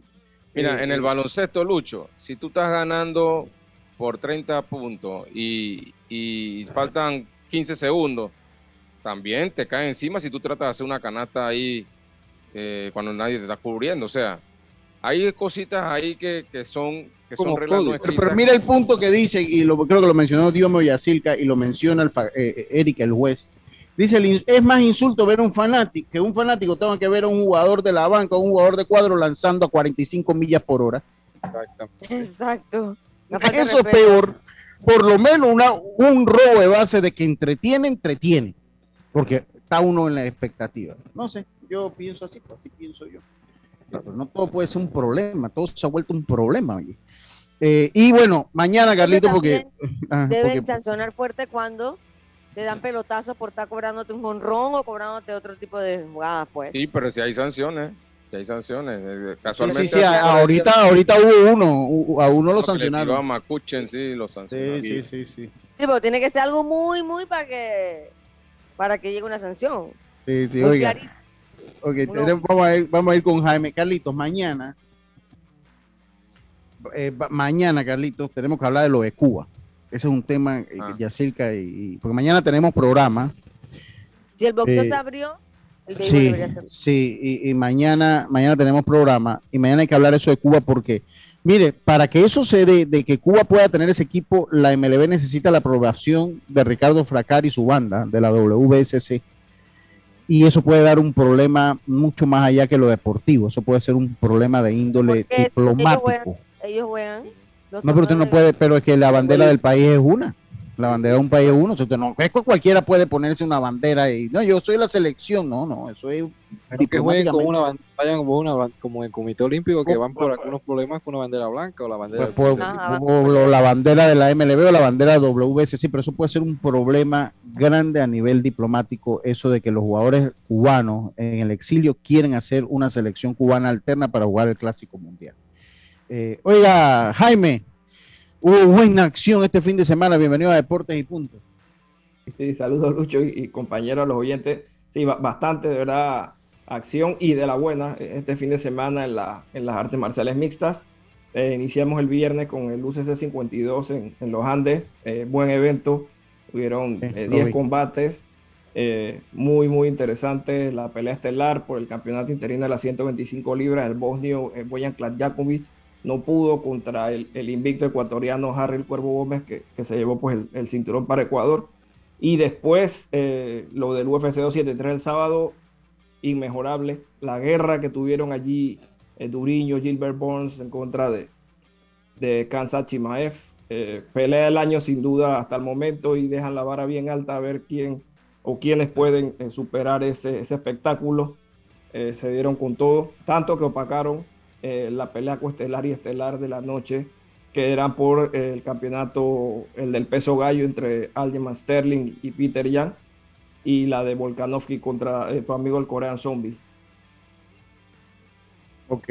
Mira, Eh, en el eh, baloncesto, Lucho, si tú estás ganando por 30 puntos y, y faltan 15 segundos, también te cae encima si tú tratas de hacer una canasta ahí eh, cuando nadie te está cubriendo. O sea, hay cositas ahí que, que son, que son como reglas no código. Pero, mira el punto que dice, y lo, creo que lo mencionó Diomo Yacilca y lo menciona el, fa- eh, eh, Eric, el juez. Dice, el es más insulto ver a un fanático, que un fanático tenga que ver a un jugador de la banca, o un jugador de cuadro lanzando a 45 millas por hora. Exacto. De Eso es peor. Por lo menos una, un robo de base de que entretiene, entretiene. Porque está uno en la expectativa. No sé, yo pienso así, pues así pienso yo. Pero no todo puede ser un problema, todo se ha vuelto un problema. oye. Eh, y bueno, mañana, Carlito, porque, ah, Deben porque- sancionar fuerte cuando te dan pelotazos por estar cobrándote un jonrón o cobrándote otro tipo de jugadas, pues. Sí, pero si hay sanciones, si hay sanciones. eh, sí, Casualmente. sí, sí, a- ahorita, ahorita hubo uno, a uno lo sancionaron. A Macuchen, sí, lo sancionaron. Sí, sí, sí, sí. Sí, pero tiene que ser algo muy, muy para que para que llegue una sanción. Sí, sí, Muy oiga. clarito. Ok, Uno- tenemos- vamos, a ir, vamos a ir con Jaime. Carlitos, mañana, eh, mañana, Carlitos, tenemos que hablar de lo de Cuba. Ese es un tema, eh, Ah. Yacirca, y, y- porque mañana tenemos programa. Si el boxeo Eh, se abrió, El béisbol Sí, debería ser. sí, y, y mañana, mañana tenemos programa y mañana hay que hablar eso de Cuba porque, mire, para que eso se dé, de que Cuba pueda tener ese equipo, la MLB necesita la aprobación de Ricardo Fracar y su banda de la WBSC. Y eso puede dar un problema mucho más allá que lo deportivo. Eso puede ser un problema de índole ellos diplomático. juegan, ellos juegan. No, pero usted no puede, pero es que la bandera del país es una. La bandera de un país es uno. Usted no, es que cualquiera puede ponerse una bandera y no, yo soy la selección. No, no, eso es que jueguen con una vayan como una como el Comité Olímpico que van por algunos problemas con una bandera blanca o la bandera Pues, del- o la bandera de la MLB o la bandera WBC, pero eso puede ser un problema grande a nivel diplomático, eso de que los jugadores cubanos en el exilio quieren hacer una selección cubana alterna para jugar el Clásico Mundial. Eh, oiga, Jaime, hubo buena acción este fin de semana, bienvenido a Deportes y Punto. Sí, saludos Lucho y, y compañeros a los oyentes. Sí, ba- bastante de verdad acción y de la buena eh, este fin de semana en, la, en las artes marciales mixtas. Eh, iniciamos el viernes con el UCC 52 en, en los Andes. eh, buen evento. Tuvieron eh, lo 10 vi. combates. eh, muy, muy interesante. La pelea estelar por el campeonato interino de las 125 libras. El bosnio eh, Bojan Kladjakovic no pudo contra el, el invicto ecuatoriano Harry el Cuervo Gómez, que, que se llevó pues, el, cinturón para Ecuador. Y después eh, lo del UFC 273 el sábado, inmejorable. La guerra que tuvieron allí eh, Duriño, Gilbert Burns en contra de, de Kansas Chimaev. Eh, pelea del año sin duda hasta el momento y dejan la vara bien alta a ver quién o quiénes pueden eh, superar ese, ese espectáculo. Se dieron con todo, tanto que opacaron eh, la pelea coestelar y estelar de la noche, que eran por eh, el campeonato, el del peso gallo entre Aljamain Sterling y Peter Yan, y la de Volkanovski contra eh, tu amigo el Korean Zombie. Ok.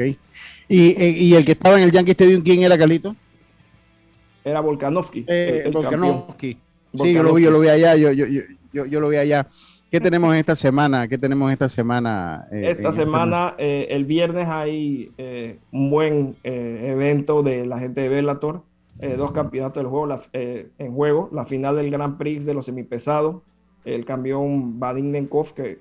Y, eh, y el que estaba en el Yankee Stadium, ¿quién era, Carlito? Era Volkanovski. Eh, el- el Volkanovski. campeón. Sí, yo lo vi, yo lo vi allá, yo, yo, yo, yo, yo lo vi allá. ¿Qué tenemos esta semana? ¿Qué tenemos esta semana? eh, Esta semana, eh, el viernes hay eh, un buen evento de la gente de Bellator, dos campeonatos del juego la- en juego, la final del Grand Prix de los semipesados, el campeón Vadim Nenkov que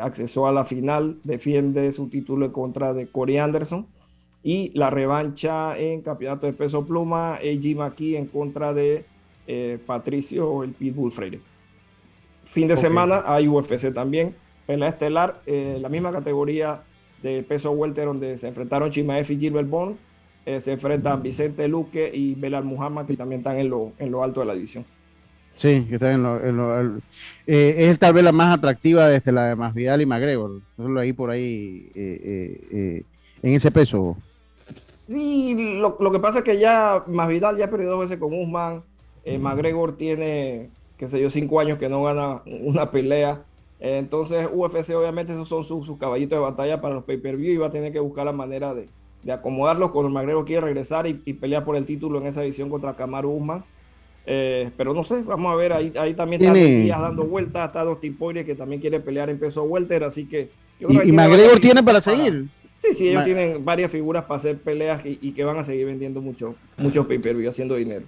accesó a la final, defiende su título en contra de Corey Anderson y la revancha en campeonato de peso pluma, AG McKee en contra de Patricio el Pitbull Freire. Fin de semana hay UFC también, pelea estelar, eh, la misma categoría de peso welter donde se enfrentaron Chimaev y Gilbert Burns, eh, se enfrentan Vicente Luque y Belal Muhammad que también están en lo, en lo alto de la división. Sí, que está en lo, en lo- el- eh, es tal vez la más atractiva desde la de Masvidal y McGregor. Solo ahí por ahí en ese peso. Sí, lo, lo que pasa es que ya Masvidal ya perdió dos veces con Usman. McGregor tiene, qué sé yo, cinco años que no gana una pelea. Entonces, UFC, obviamente, esos son sus, sus caballitos de batalla para los pay-per-view y va a tener que buscar la manera de, de acomodarlos cuando McGregor quiere regresar y, y pelear por el título en esa edición contra Kamaru Usman. Eh, pero no sé, vamos a ver, ahí, ahí también está Díaz dando vueltas, está Dustin Poirier que también quiere pelear en peso welter, así que... yo creo Y, que y McGregor tiene para seguir. Sí, sí, ellos Ma- tienen varias figuras para hacer peleas y, y que van a seguir vendiendo mucho, muchos pay-per-view haciendo dinero.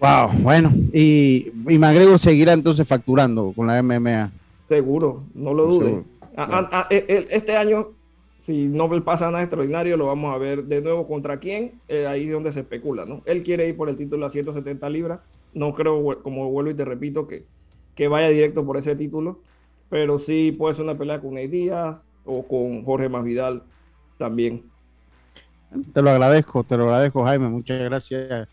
Wow, bueno. Y, y McGregor seguirá entonces facturando con la MMA. Seguro, no lo dudes. E- e- Este año, si no pasa nada extraordinario, lo vamos a ver de nuevo contra quién, eh, ahí es donde se especula, ¿no? Él quiere ir por el título a 170 libras, no creo, como vuelvo y te repito, que, que vaya directo por ese título, pero sí puede ser una pelea con Ney Díaz o con Jorge Masvidal también. Te lo agradezco, te lo agradezco, Jaime. Muchas gracias.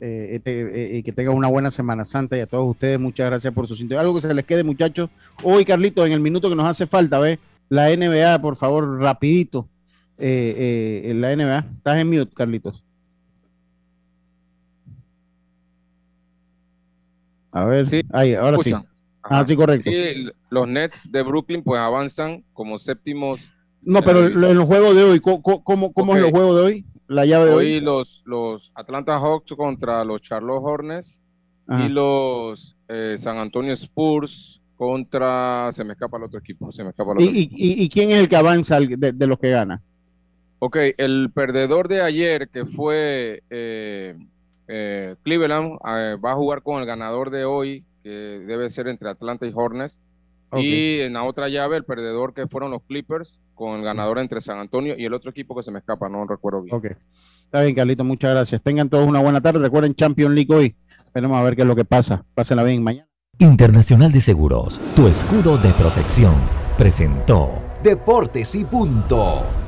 Eh, este, eh, y que tengan una buena Semana Santa y a todos ustedes muchas gracias por su sintonía. Algo que se les quede, muchachos. Hoy, Carlitos, en el minuto que nos hace falta, ¿ves? La NBA, por favor, rapidito. Eh, eh, en la NBA. Estás en mute, Carlitos. A ver, Sí, ahí, ahora sí. Ah, sí, correcto. Sí, los Nets de Brooklyn pues avanzan como séptimos. No, pero en los juegos de hoy, ¿cómo, cómo, cómo es los juegos de hoy? La llave de Hoy hoy. los, los Atlanta Hawks contra los Charlotte Hornets Ajá. y los eh, San Antonio Spurs contra, se me escapa el otro equipo, se me escapa el ¿Y, otro y, y- y quién es el que avanza de, de los que gana? Ok, el perdedor de ayer, que fue eh, eh, Cleveland, va a jugar con el ganador de hoy, que debe ser entre Atlanta y Hornets. Y en la otra llave, el perdedor que fueron los Clippers, con el ganador entre San Antonio y el otro equipo que se me escapa, no recuerdo bien. Ok. Está bien, Carlito, muchas gracias. Tengan todos una buena tarde. Recuerden Champions League hoy. Esperemos a ver qué es lo que pasa. Pásenla bien mañana. Internacional de Seguros, tu escudo de protección, presentó Deportes y punto.